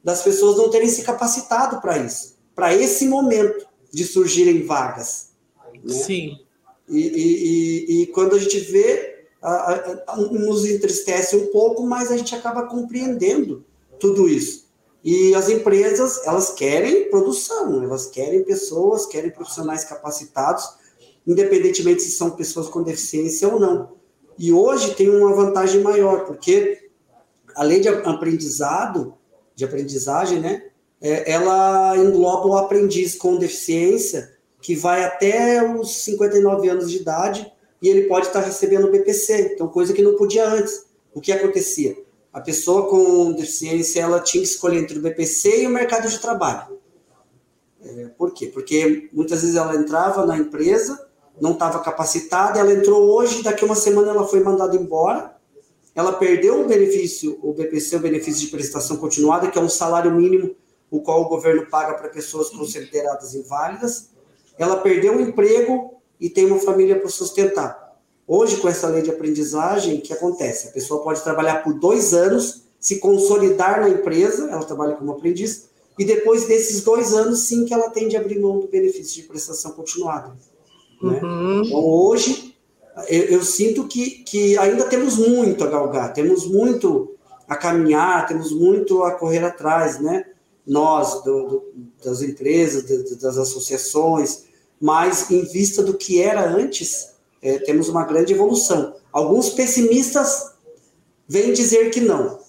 das pessoas não terem se capacitado para isso, para esse momento de surgirem vagas. Né? Sim. E, e, quando a gente vê, a, a, nos entristece um pouco, mas a gente acaba compreendendo tudo isso. E as empresas, elas querem produção, elas querem pessoas, querem profissionais capacitados, independentemente se são pessoas com deficiência ou não. E hoje tem uma vantagem maior, porque a lei de aprendizado, de aprendizagem, né, é, ela engloba o aprendiz com deficiência, que vai até os 59 anos de idade, e ele pode estar recebendo o BPC, então coisa que não podia antes. O que acontecia? A pessoa com deficiência ela tinha que escolher entre o BPC e o mercado de trabalho. É, por quê? Porque muitas vezes ela entrava na empresa, não estava capacitada, ela entrou hoje, daqui uma semana ela foi mandada embora, ela perdeu o benefício, o BPC, o benefício de prestação continuada, que é um salário mínimo, o qual o governo paga para pessoas consideradas inválidas, ela perdeu o emprego e tem uma família para sustentar. Hoje, com essa lei de aprendizagem, o que acontece? A pessoa pode trabalhar por dois anos, se consolidar na empresa, ela trabalha como aprendiz, e depois desses dois anos, sim, que ela tem de abrir mão do benefício de prestação continuada. Né? Uhum. Então, hoje, eu, eu, sinto que, que ainda temos muito a galgar, temos muito a caminhar, temos muito a correr atrás, né? Nós, do, do, das empresas, das associações, mas em vista do que era antes, é, temos uma grande evolução. Alguns pessimistas vêm dizer que não,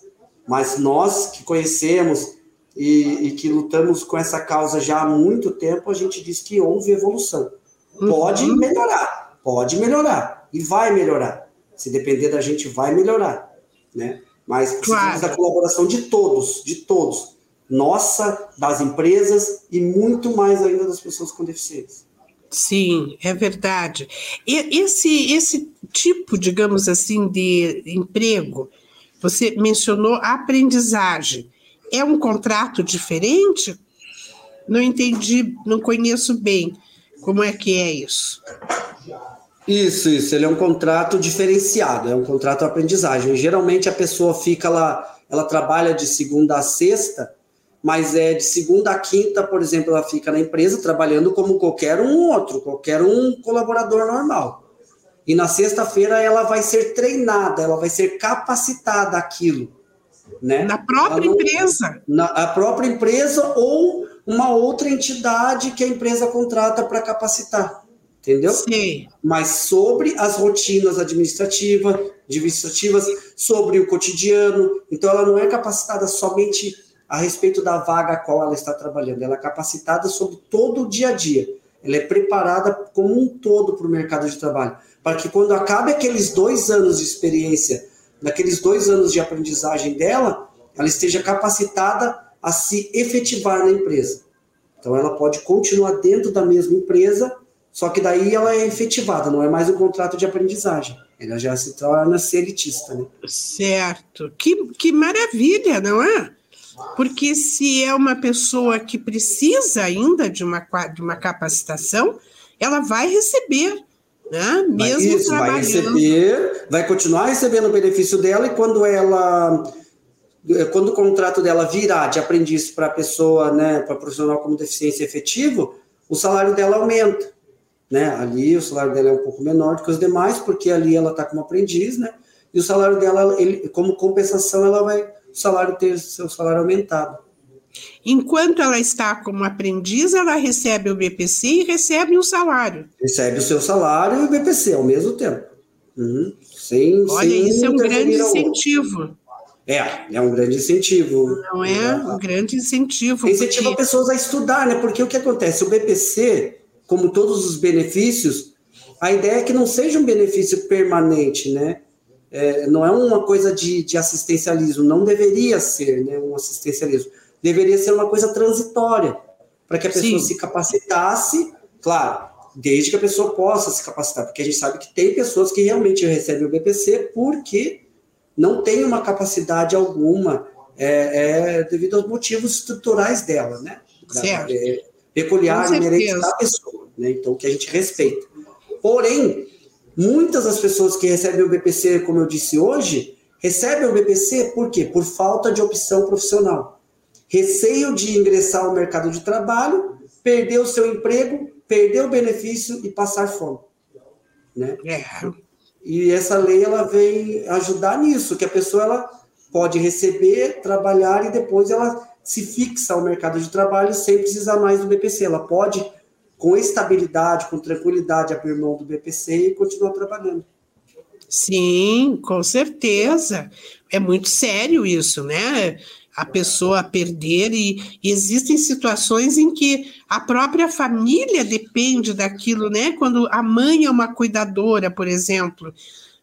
mas nós que conhecemos e, e, que lutamos com essa causa já há muito tempo, a gente diz que houve evolução. Pode uhum. melhorar, pode melhorar e vai melhorar. Se depender da gente, vai melhorar, né? Mas precisamos claro. da colaboração de todos, de todos, nossa, das empresas e muito mais ainda das pessoas com deficiência. Sim, é verdade. E esse, esse tipo, digamos assim, de emprego, você mencionou aprendizagem. É um contrato diferente? Não entendi, não conheço bem como é que é isso. Isso, isso. Ele é um contrato diferenciado, é um contrato aprendizagem. Geralmente a pessoa fica lá, ela trabalha de segunda a sexta mas é de segunda a quinta, por exemplo, ela fica na empresa trabalhando como qualquer um outro, qualquer um colaborador normal. E na sexta-feira ela vai ser treinada, ela vai ser capacitada aquilo. Né? Na própria não, empresa. Na a própria empresa ou uma outra entidade que a empresa contrata para capacitar. entendeu? Sim. Mas sobre as rotinas administrativas, administrativas, sobre o cotidiano. Então, ela não é capacitada somente a respeito da vaga a qual ela está trabalhando, ela é capacitada sobre todo o dia a dia. Ela é preparada como um todo para o mercado de trabalho, para que quando acabe aqueles dois anos de experiência, naqueles dois anos de aprendizagem dela, ela esteja capacitada a se efetivar na empresa. Então, ela pode continuar dentro da mesma empresa, só que daí ela é efetivada, não é mais um contrato de aprendizagem. Ela já se torna elitista, né? Certo. Que, que maravilha, não é? Porque se é uma pessoa que precisa ainda de uma, de uma capacitação, ela vai receber, né? Mesmo Isso, trabalhando. vai receber, vai continuar recebendo o benefício dela e quando ela quando o contrato dela virar de aprendiz para a pessoa, né, para profissional com deficiência efetivo, o salário dela aumenta, né? Ali o salário dela é um pouco menor do que os demais, porque ali ela está como aprendiz, né? E o salário dela, ele, como compensação, ela vai o salário ter seu salário aumentado. Enquanto ela está como aprendiz, ela recebe o BPC e recebe o salário. Recebe o seu salário e o BPC ao mesmo tempo. Uhum. Sem, Olha, sem isso é um grande incentivo. É, é um grande incentivo. Não é um grande incentivo. Incentiva porque... pessoas a estudar, né? Porque o que acontece? O BPC, como todos os benefícios, a ideia é que não seja um benefício permanente, né? É, não é uma coisa de, de, assistencialismo, não deveria ser né, um assistencialismo, deveria ser uma coisa transitória, para que a pessoa Sim. se capacitasse, claro, desde que a pessoa possa se capacitar, porque a gente sabe que tem pessoas que realmente recebem o BPC porque não tem uma capacidade alguma, é, é devido aos motivos estruturais dela, né? Certo. É, peculiar, inerente da pessoa, né? Então, que a gente respeita. Porém, Muitas das pessoas que recebem o BPC, como eu disse hoje, recebem o BPC por quê? Por falta de opção profissional. Receio de ingressar ao mercado de trabalho, perder o seu emprego, perder o benefício e passar fome. Né? É. E essa lei ela vem ajudar nisso, que a pessoa ela pode receber, trabalhar e depois ela se fixa ao mercado de trabalho sem precisar mais do BPC. Ela pode com estabilidade, com tranquilidade, abrir mão do BPC e continuar trabalhando. Sim, com certeza. É muito sério isso, né? A pessoa perder, e, e, existem situações em que a própria família depende daquilo, né? Quando a mãe é uma cuidadora, por exemplo,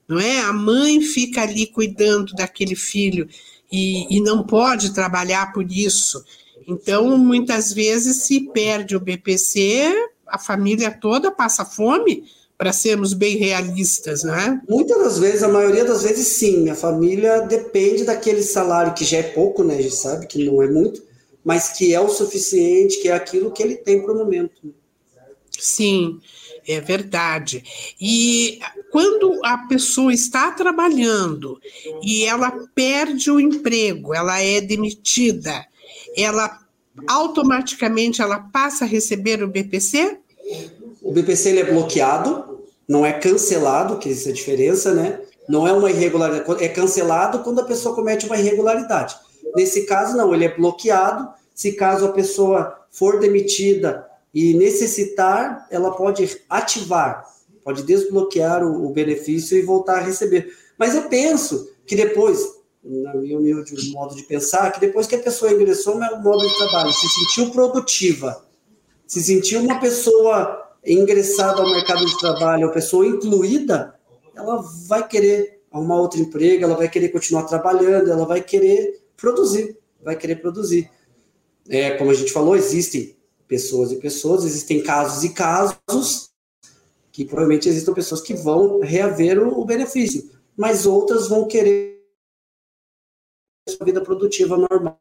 não é? A mãe fica ali cuidando daquele filho e, e não pode trabalhar por isso. Então, muitas vezes se perde o BPC, a família toda passa fome, para sermos bem realistas, né? Muitas das vezes, a maioria das vezes, sim. A família depende daquele salário que já é pouco, né? A gente sabe que não é muito, mas que é o suficiente, que é aquilo que ele tem para o momento. Sim, é verdade. E quando a pessoa está trabalhando e ela perde o emprego, ela é demitida, ela automaticamente ela passa a receber o BPC? O BPC ele é bloqueado, não é cancelado, que essa é a diferença, né? Não é uma irregularidade, é cancelado quando a pessoa comete uma irregularidade. Nesse caso, não, ele é bloqueado. Se caso a pessoa for demitida e necessitar, ela pode ativar, pode desbloquear o, o benefício e voltar a receber. Mas eu penso que depois, na minha humilde modo de pensar, que depois que a pessoa ingressou no modo de trabalho, se sentiu produtiva, se sentiu uma pessoa ingressada ao mercado de trabalho, uma pessoa incluída, ela vai querer arrumar outro emprego, ela vai querer continuar trabalhando, ela vai querer produzir, vai querer produzir. É, como a gente falou, existem pessoas e pessoas, existem casos e casos, que provavelmente existem pessoas que vão reaver o, o benefício, mas outras vão querer sua vida produtiva normal.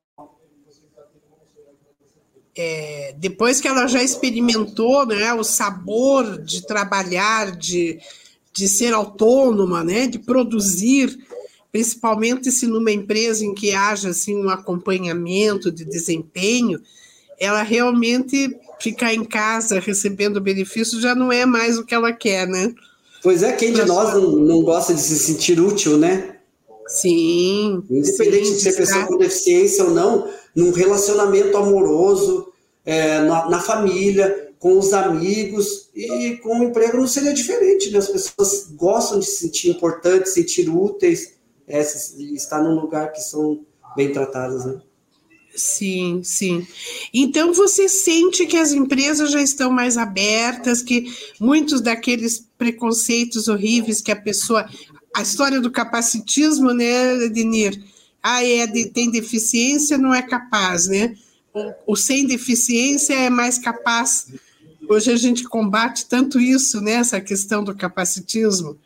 É, depois que ela já experimentou né, o sabor de trabalhar, de, de ser autônoma, né, de produzir, principalmente se numa empresa em que haja assim, um acompanhamento de desempenho, ela realmente ficar em casa recebendo benefício já não é mais o que ela quer, né? Pois é, quem de nós não, não gosta de se sentir útil, né? Sim. Independente sim, de ser pessoa com deficiência ou não, num relacionamento amoroso, é, na, na, família, com os amigos, e com o emprego não seria diferente, né? As pessoas gostam de se sentir importantes, se sentir úteis, é, estar num lugar que são bem tratadas, né? Sim, sim. Então você sente que as empresas já estão mais abertas, que muitos daqueles preconceitos horríveis que a pessoa. A história do capacitismo, né, Denir? Ah, é, tem deficiência, não é capaz, né? O, o sem deficiência é mais capaz. Hoje a gente combate tanto isso, né? Essa questão do capacitismo.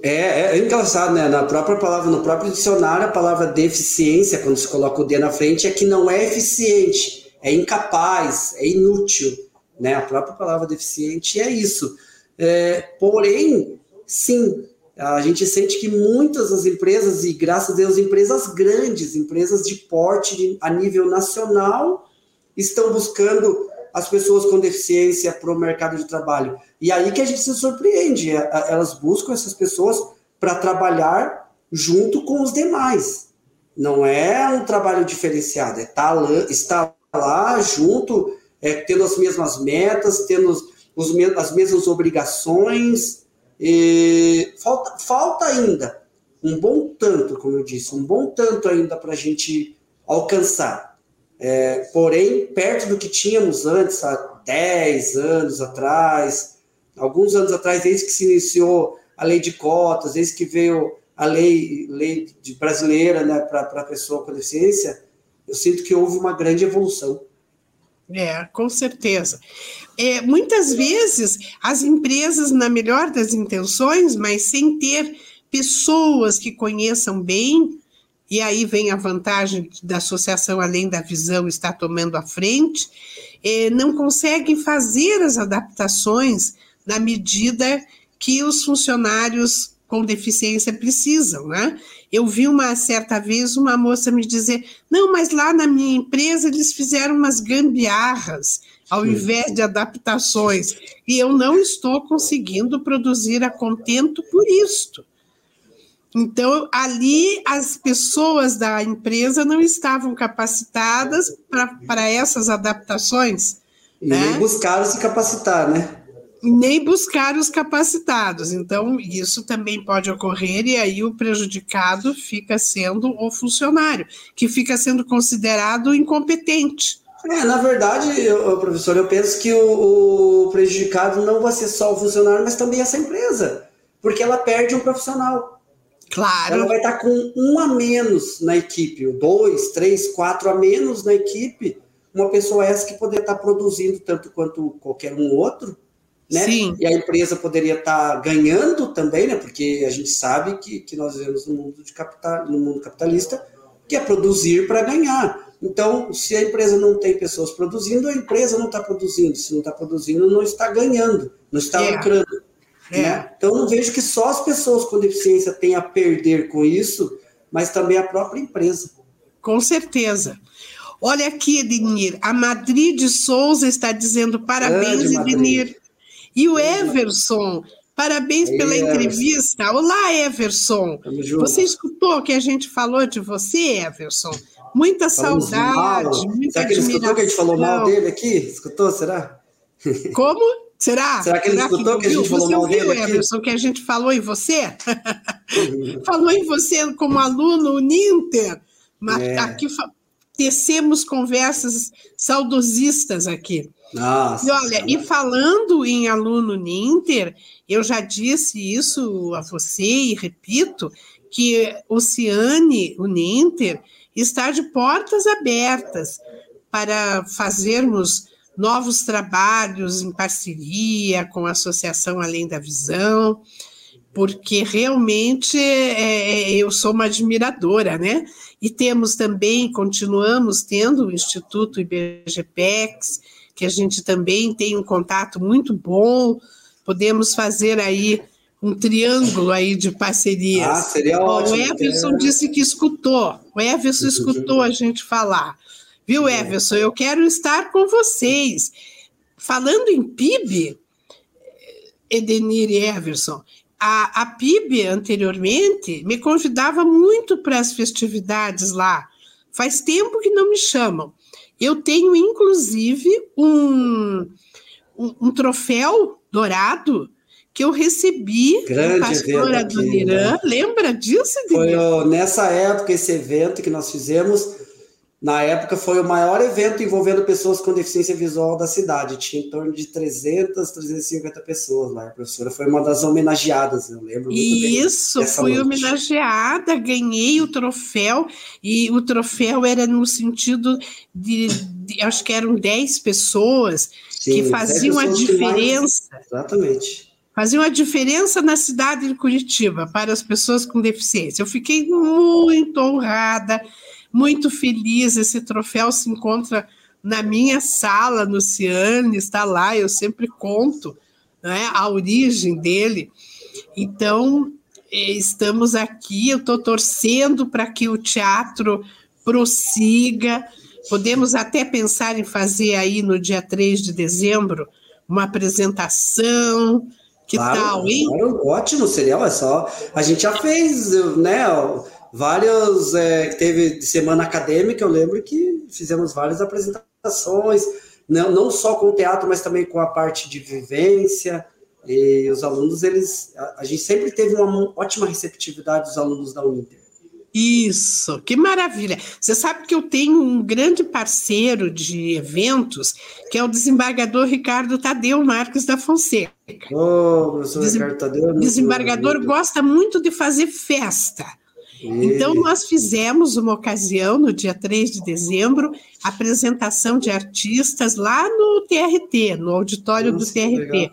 É, é engraçado, né? Na própria palavra, no próprio dicionário, a palavra deficiência, quando se coloca o D na frente, é que não é eficiente, é incapaz, é inútil. Né? A própria palavra deficiente é isso. É, porém, sim, a gente sente que muitas das empresas, e graças a Deus, empresas grandes, empresas de porte a nível nacional, estão buscando as pessoas com deficiência para o mercado de trabalho. E aí que a gente se surpreende, é, é, elas buscam essas pessoas para trabalhar junto com os demais. Não é um trabalho diferenciado, é tá lá, estar lá junto, é, tendo as mesmas metas, tendo os, as mesmas obrigações. Falta, falta ainda um bom tanto, como eu disse, um bom tanto ainda para a gente alcançar. É, porém, perto do que tínhamos antes, há 10 anos atrás, alguns anos atrás, desde que se iniciou a lei de cotas, desde que veio a lei, lei brasileira né, para a pessoa com deficiência, eu sinto que houve uma grande evolução. É, com certeza. É, muitas vezes as empresas, na melhor das intenções, mas sem ter pessoas que conheçam bem e aí vem a vantagem da associação, além da visão, está tomando a frente, eh, não conseguem fazer as adaptações na medida que os funcionários com deficiência precisam, né? Eu vi uma certa vez uma moça me dizer: não, mas lá na minha empresa eles fizeram umas gambiarras ao invés de adaptações, e eu não estou conseguindo produzir a contento por isto. Então, ali as pessoas da empresa não estavam capacitadas para essas adaptações. E né? buscaram se capacitar, né? Nem buscar os capacitados. Então, isso também pode ocorrer, e aí o prejudicado fica sendo o funcionário, que fica sendo considerado incompetente. É, na verdade, eu, professor, eu penso que o, o prejudicado não vai ser só o funcionário, mas também essa empresa, porque ela perde um profissional. Claro. Ela vai estar com um a menos na equipe, dois, três, quatro a menos na equipe. Uma pessoa essa que poderia estar produzindo tanto quanto qualquer um outro, né? Sim. E a empresa poderia estar ganhando também, né? Porque a gente sabe que, que nós vivemos no mundo, de capital, no mundo capitalista, que é produzir para ganhar. Então, se a empresa não tem pessoas produzindo, a empresa não está produzindo. Se não está produzindo, não está ganhando, não está é. lucrando. É. Né? Então, não vejo que só as pessoas com deficiência têm a perder com isso, mas também a própria empresa. Com certeza. Olha aqui, Edenir, a Madrid de Souza está dizendo parabéns, Edenir. E o Everson, parabéns pela entrevista. Olá, Everson. Você escutou o que a gente falou de você, Everson? Muita Falamos saudade, muita será que ele escutou que a gente falou mal dele aqui? Escutou, será? <laughs> Como? Será? Será que ele Será escutou que, que a gente falou mal dele aqui? Emerson, que a gente falou em você? <laughs> falou em você como aluno Ninter. Mas é. aqui tecemos conversas saudosistas aqui. Nossa, e olha, e falando em aluno Ninter, eu já disse isso a você e repito, que o Ciane, o Ninter, está de portas abertas para fazermos novos trabalhos em parceria com a Associação Além da Visão, porque realmente é, é eu sou uma admiradora, né? E temos também, continuamos tendo o Instituto IBGPEX, que a gente também tem um contato muito bom, podemos fazer aí um triângulo aí de parcerias. Ah, seria ótimo. O Everson é. disse que escutou, o Everson escutou a gente falar. Viu, é. Everson? Eu quero estar com vocês. Falando em PIB, Edenir e Everson, a, a PIB anteriormente me convidava muito para as festividades lá. Faz tempo que não me chamam. Eu tenho, inclusive, um, um, um troféu dourado que eu recebi Grande da pastora do Irã. né? Lembra disso, Foi Denise? ó, nessa época, esse evento que nós fizemos, na época foi o maior evento envolvendo pessoas com deficiência visual da cidade. Tinha em torno de 300, 350 pessoas lá. A professora foi uma das homenageadas, eu lembro muito bem. Isso, fui noite. homenageada, ganhei o troféu, e o troféu era no sentido de, de- acho que eram 10 pessoas que Sim, faziam a sete pessoas que mais- diferença, Exatamente. faziam a diferença na cidade de Curitiba para as pessoas com deficiência. Eu fiquei muito honrada, muito feliz. Esse troféu se encontra na minha sala no Ciane, está lá, eu sempre conto né, a origem dele. Então, eh, estamos aqui, eu estou torcendo para que o teatro prossiga. Podemos até pensar em fazer aí no dia 3 de dezembro uma apresentação. Que Claro, tal, hein? Claro, ótimo, seria, olha só. A gente já fez, né, ó, vários, é, que teve de semana acadêmica, eu lembro que fizemos várias apresentações, não, não só com o teatro, mas também com a parte de vivência, e os alunos, eles, a, a gente sempre teve uma ótima receptividade dos alunos da Uninter. Isso, que maravilha. Você sabe que eu tenho um grande parceiro de eventos, que é o desembargador Ricardo Tadeu Marques da Fonseca. Ô, professor Desem- Ricardo Tadeu, é desembargador gosta muito de fazer festa. Então, nós fizemos uma ocasião, no dia 3 de dezembro, apresentação de artistas lá no TRT, no auditório Nossa, do TRT.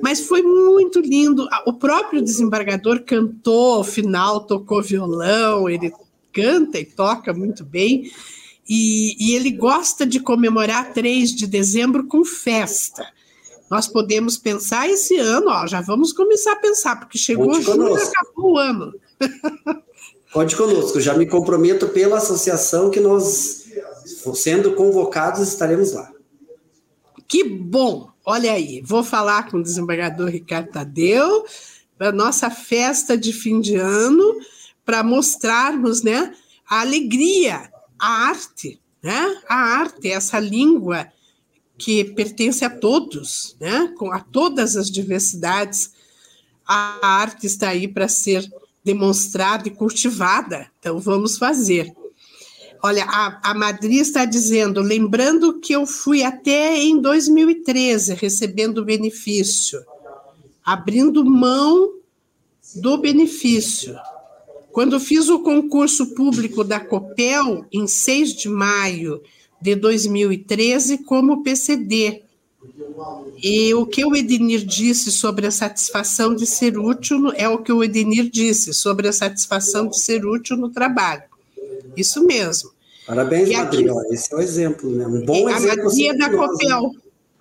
Mas foi muito lindo. O próprio desembargador cantou ao final, tocou violão, ele canta e toca muito bem. E, e ele gosta de comemorar 3 de dezembro com festa. Nós podemos pensar esse ano, ó, já vamos começar a pensar, porque chegou julho e acabou o ano. <laughs> Conte conosco, já me comprometo pela associação que nós, sendo convocados, estaremos lá. Que bom! Olha aí, vou falar com o desembargador Ricardo Tadeu para nossa festa de fim de ano, para mostrarmos né, a alegria, a arte, né? A arte, essa língua que pertence a todos, né? A todas as diversidades. A arte está aí para ser demonstrada e cultivada. Então vamos fazer. Olha, a, a Madri está dizendo, lembrando que eu fui até em 2013 recebendo benefício, abrindo mão do benefício. Quando fiz o concurso público da COPEL, em 6 de maio de 2013, como PCD. E o que o Edenir disse sobre a satisfação de ser útil é o que o Edenir disse sobre a satisfação de ser útil no trabalho. Isso mesmo. Parabéns, E Madri. aqui- esse é o exemplo, né? Um bom a exemplo. Madria sempre da nós, né? Copel.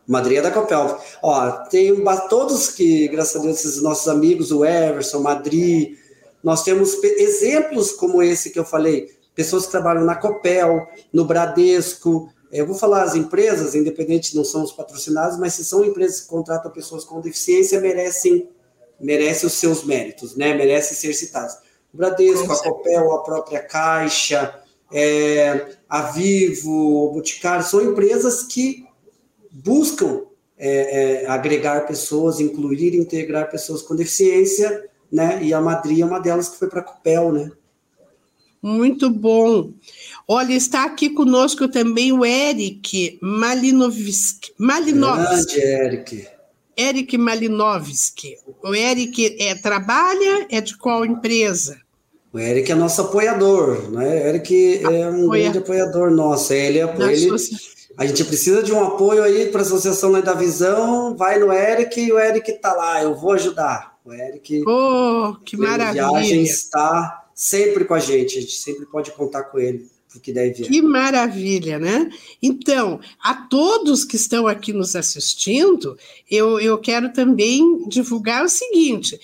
Madria da Copel. Ó, tem todos que, graças a Deus, esses nossos amigos, o Everson, Madri, nós temos exemplos como esse que eu falei, pessoas que trabalham na Copel, no Bradesco. Eu vou falar as empresas, independente, não são os patrocinados, mas se são empresas que contratam pessoas com deficiência, merecem, merecem os seus méritos, né? Merecem ser citados. O Bradesco, Com a Copel, a própria Caixa, é, a Vivo, o Boticário, são empresas que buscam é, é, agregar pessoas, incluir, integrar pessoas com deficiência, né? E a Madri é uma delas que foi para a Copel, né? Muito bom. Olha, está aqui conosco também o Eric Malinovski. Malinovski. Grande, Eric. Eric Malinovski. O Eric é, trabalha, é de qual empresa? O Eric é nosso apoiador, né? O Eric é um Apoia- grande apoiador nosso. Ele, é- ele, associa- a gente precisa de um apoio aí para a Associação Lei da Visão. Vai no Eric e o Eric tá lá. Eu vou ajudar. O Eric Oh, que maravilha. Viagens está sempre com a gente. A gente sempre pode contar com ele porque deve. Que maravilha, né? Então, a todos que estão aqui nos assistindo, eu, eu quero também divulgar o seguinte: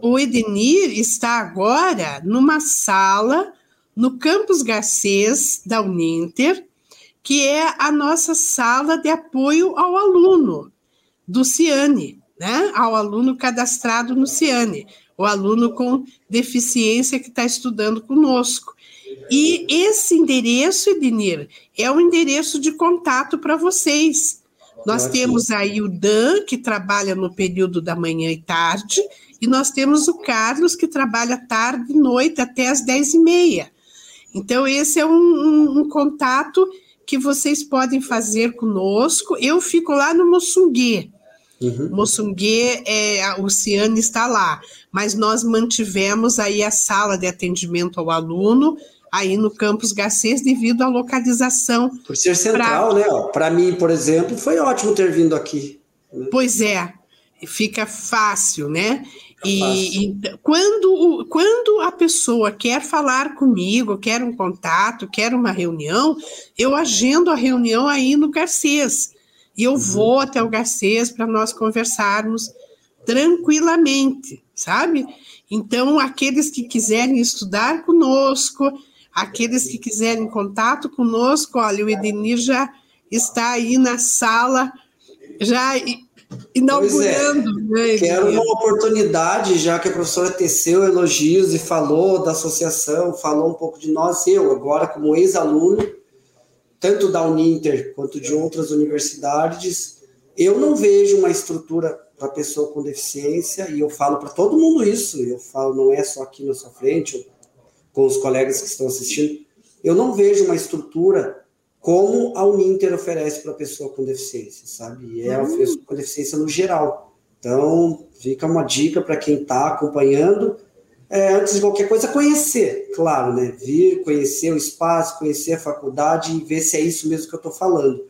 o Edenir está agora numa sala no Campus Garcês da Uninter, que é a nossa sala de apoio ao aluno do Ciane, né? Ao aluno cadastrado no Ciane, o aluno com deficiência que está estudando conosco. E esse endereço, Ednir, é um endereço de contato para vocês. Nós Ótimo. temos aí o Dan, que trabalha no período da manhã e tarde, e nós temos o Carlos, que trabalha tarde e noite até as 10 e meia. Então, esse é um, um, um contato que vocês podem fazer conosco. Eu fico lá no Moçungue. Uhum. Moçungue, é, o Ciane está lá, mas nós mantivemos aí a sala de atendimento ao aluno aí no campus Garcês devido à localização. Por ser central, pra... né? Para mim, por exemplo, foi ótimo ter vindo aqui. Né? Pois é, fica fácil, né? E, e, quando, quando a pessoa quer falar comigo, quer um contato, quer uma reunião, eu agendo a reunião aí no Garcês. E eu uhum. vou até o Garcês para nós conversarmos tranquilamente, sabe? Então, aqueles que quiserem estudar conosco, Aqueles que quiserem contato conosco, olha, o Edenir já está aí na sala, já inaugurando. É. Né, Quero uma oportunidade, já que a professora teceu elogios e falou da associação, falou um pouco de nós, eu agora como ex-aluno, tanto da Uninter quanto de outras universidades, eu não vejo uma estrutura para pessoa com deficiência, e eu falo para todo mundo isso, eu falo, não é só aqui na sua frente, com os colegas que estão assistindo, eu não vejo uma estrutura como a Uninter oferece para a pessoa com deficiência, sabe? E é uhum. oferece com deficiência no geral. Então, fica uma dica para quem está acompanhando, é, antes de qualquer coisa, conhecer, claro, né? Vir, conhecer o espaço, conhecer a faculdade e ver se é isso mesmo que eu estou falando.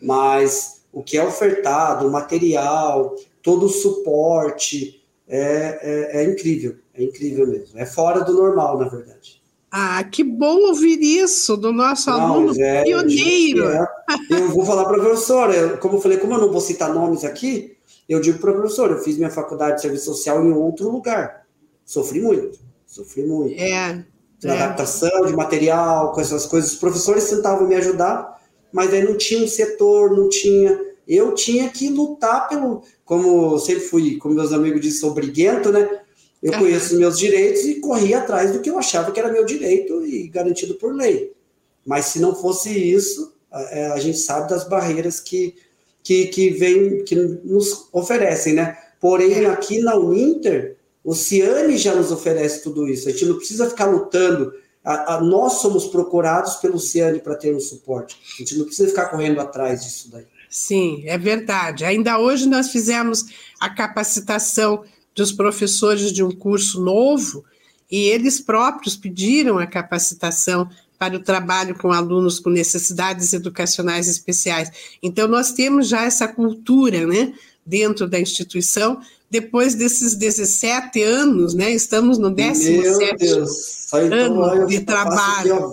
Mas o que é ofertado, o material, todo o suporte, é, é, é incrível. É incrível mesmo. É fora do normal, na verdade. Ah, que bom ouvir isso do nosso não, aluno é, pioneiro. É. Eu vou falar para a professora, como eu falei, como eu não vou citar nomes aqui, eu digo para a professora, eu fiz minha faculdade de serviço social em outro lugar. Sofri muito, sofri muito. É. Na é. adaptação de material, com essas coisas. Os professores tentavam me ajudar, mas aí não tinha um setor, não tinha. Eu tinha que lutar pelo. Como sempre fui, como meus amigos dizem, sou briguento, né? Eu conheço os meus direitos e corri atrás do que eu achava que era meu direito e garantido por lei. Mas se não fosse isso, a, é, a gente sabe das barreiras que, que, que, vem, que nos oferecem, né? Porém, é. aqui na Uninter, o Ciane já nos oferece tudo isso. A gente não precisa ficar lutando. A, a, nós somos procurados pelo Ciane para ter um suporte. A gente não precisa ficar correndo atrás disso daí. Sim, é verdade. Ainda hoje nós fizemos a capacitação dos professores de um curso novo e eles próprios pediram a capacitação para o trabalho com alunos com necessidades educacionais especiais. Então, nós temos já essa cultura, né, dentro da instituição, depois desses 17 anos, né, estamos no 17 então, ano de trabalho.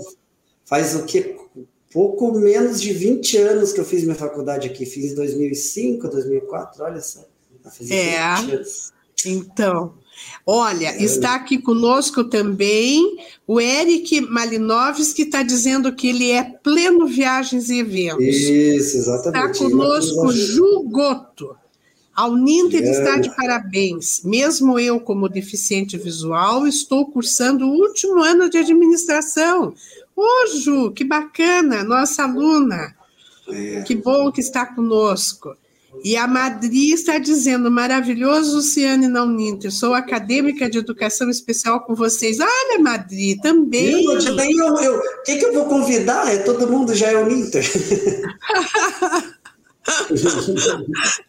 Faz o que? Pouco menos de 20 anos que eu fiz minha faculdade aqui, fiz em 2005, 2004, olha só. É, então, olha, é. está aqui conosco também o Eric Malinovski, que está dizendo que ele é pleno viagens e eventos. Isso, exatamente. Está conosco Ju Goto. A Uninter é. está de parabéns. Mesmo eu, como deficiente visual, estou cursando o último ano de administração. Ô, Ju, que bacana, nossa aluna. É. Que bom que está conosco. E a Madri está dizendo, maravilhoso, Luciane não Uninter, sou acadêmica de educação especial com vocês. Olha, Madri, também. Eu, eu, eu, quem que eu vou convidar? É, todo mundo já é Uninter. <laughs>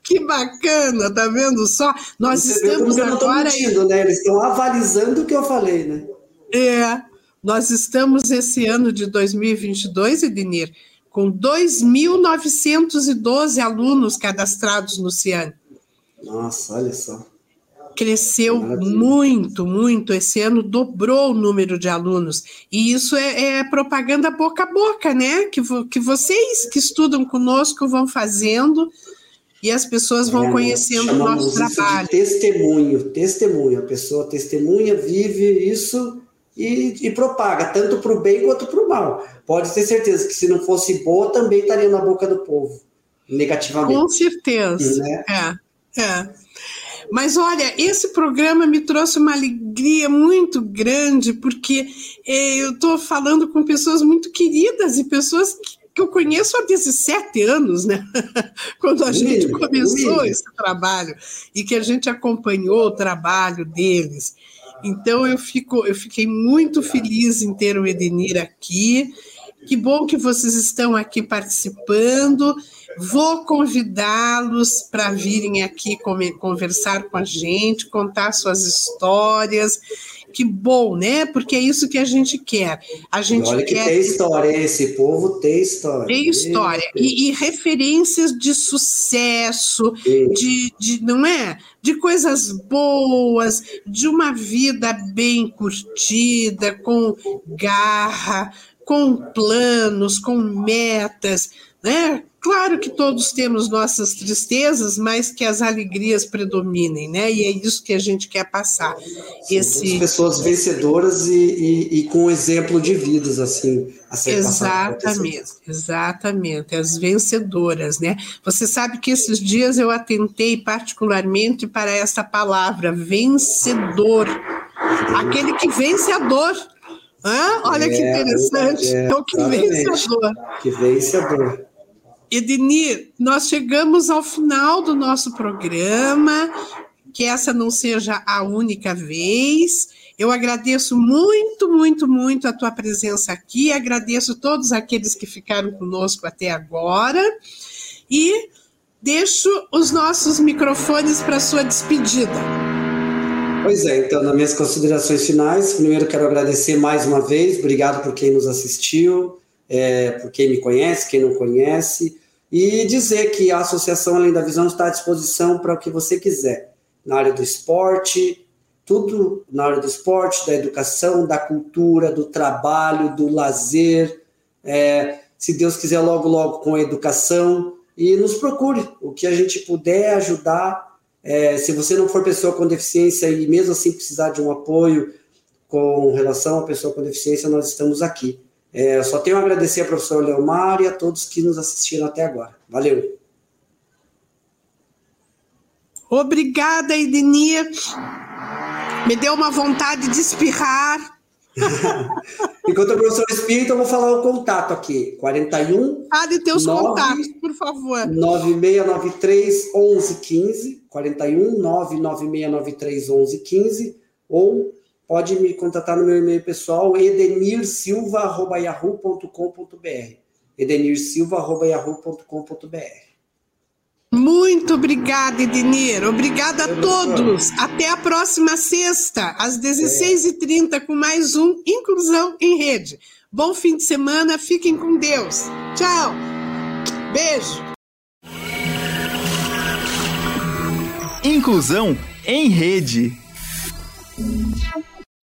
que bacana, tá vendo só? Nós Você estamos agora. Mentindo, né? Eles estão avalizando o que eu falei, né? É, nós estamos esse ano de 2022, Ednir, com 2.912 alunos cadastrados no CIAN. Nossa, olha só. Cresceu muito, muito. Esse ano dobrou o número de alunos. E isso é, é propaganda boca a boca, né? Que, que vocês que estudam conosco vão fazendo e as pessoas vão é, conhecendo o nosso trabalho. testemunho, testemunho. A pessoa testemunha, vive isso e, e propaga, tanto para o bem quanto para o mal. Pode ter certeza que se não fosse boa, também estaria na boca do povo, negativamente. Com certeza. Né? É. É. Mas olha, esse programa me trouxe uma alegria muito grande, porque eh, eu estou falando com pessoas muito queridas e pessoas que, que eu conheço há 17 anos, né? <laughs> Quando a gente começou esse trabalho e que a gente acompanhou o trabalho deles. Então eu fico, eu fiquei muito feliz em ter o Edenir aqui. Que bom que vocês estão aqui participando. Vou convidá-los para virem aqui conversar com a gente, contar suas histórias. Que bom, né? Porque é isso que a gente quer. A gente Olha que quer... tem história, esse povo tem história. Tem história. E, e referências de sucesso, de, de, não é? De coisas boas, de uma vida bem curtida, com garra, com planos, com metas, né? Claro que todos temos nossas tristezas, mas que as alegrias predominem, né? E é isso que a gente quer passar. Esse... pessoas vencedoras e, e, e, com exemplo de vidas, assim, a ser Exatamente, exatamente, as vencedoras, né? Você sabe que esses dias eu atentei particularmente para essa palavra, vencedor. Aquele que vence a dor. Hã? Olha é, que interessante. É, é o que vence a dor. Que vence a dor. Edenir, nós chegamos ao final do nosso programa, que essa não seja a única vez. Eu agradeço muito, muito, muito a tua presença aqui, agradeço todos aqueles que ficaram conosco até agora. E deixo os nossos microfones para sua despedida. Pois é, então, nas minhas considerações finais, primeiro quero agradecer mais uma vez, obrigado por quem nos assistiu, é, por quem me conhece, quem não conhece, e dizer que a Associação Além da Visão está à disposição para o que você quiser, na área do esporte, tudo na área do esporte, da educação, da cultura, do trabalho, do lazer, é, se Deus quiser, logo, logo com a educação, e nos procure, o que a gente puder ajudar, é, se você não for pessoa com deficiência e mesmo assim precisar de um apoio com relação à pessoa com deficiência, nós estamos aqui. É, só tenho a agradecer ao professor Leomar e a todos que nos assistiram até agora. Valeu! Obrigada, Edenir. Me deu uma vontade de espirrar. <laughs> Enquanto o professor espírita, eu vou falar o contato aqui. 41. Fale teus 9, contatos, por favor. 9693 1115. 41 99693 1115. Ou pode me contatar no meu e-mail pessoal, edenirsilva.yahoo.com.br. edenirsilva.yahoo.com.br. Muito obrigada, Edenir. Obrigada a todos. Até a próxima sexta, às 16h30, com mais um Inclusão em Rede. Bom fim de semana, fiquem com Deus. Tchau. Beijo. Inclusão em Rede.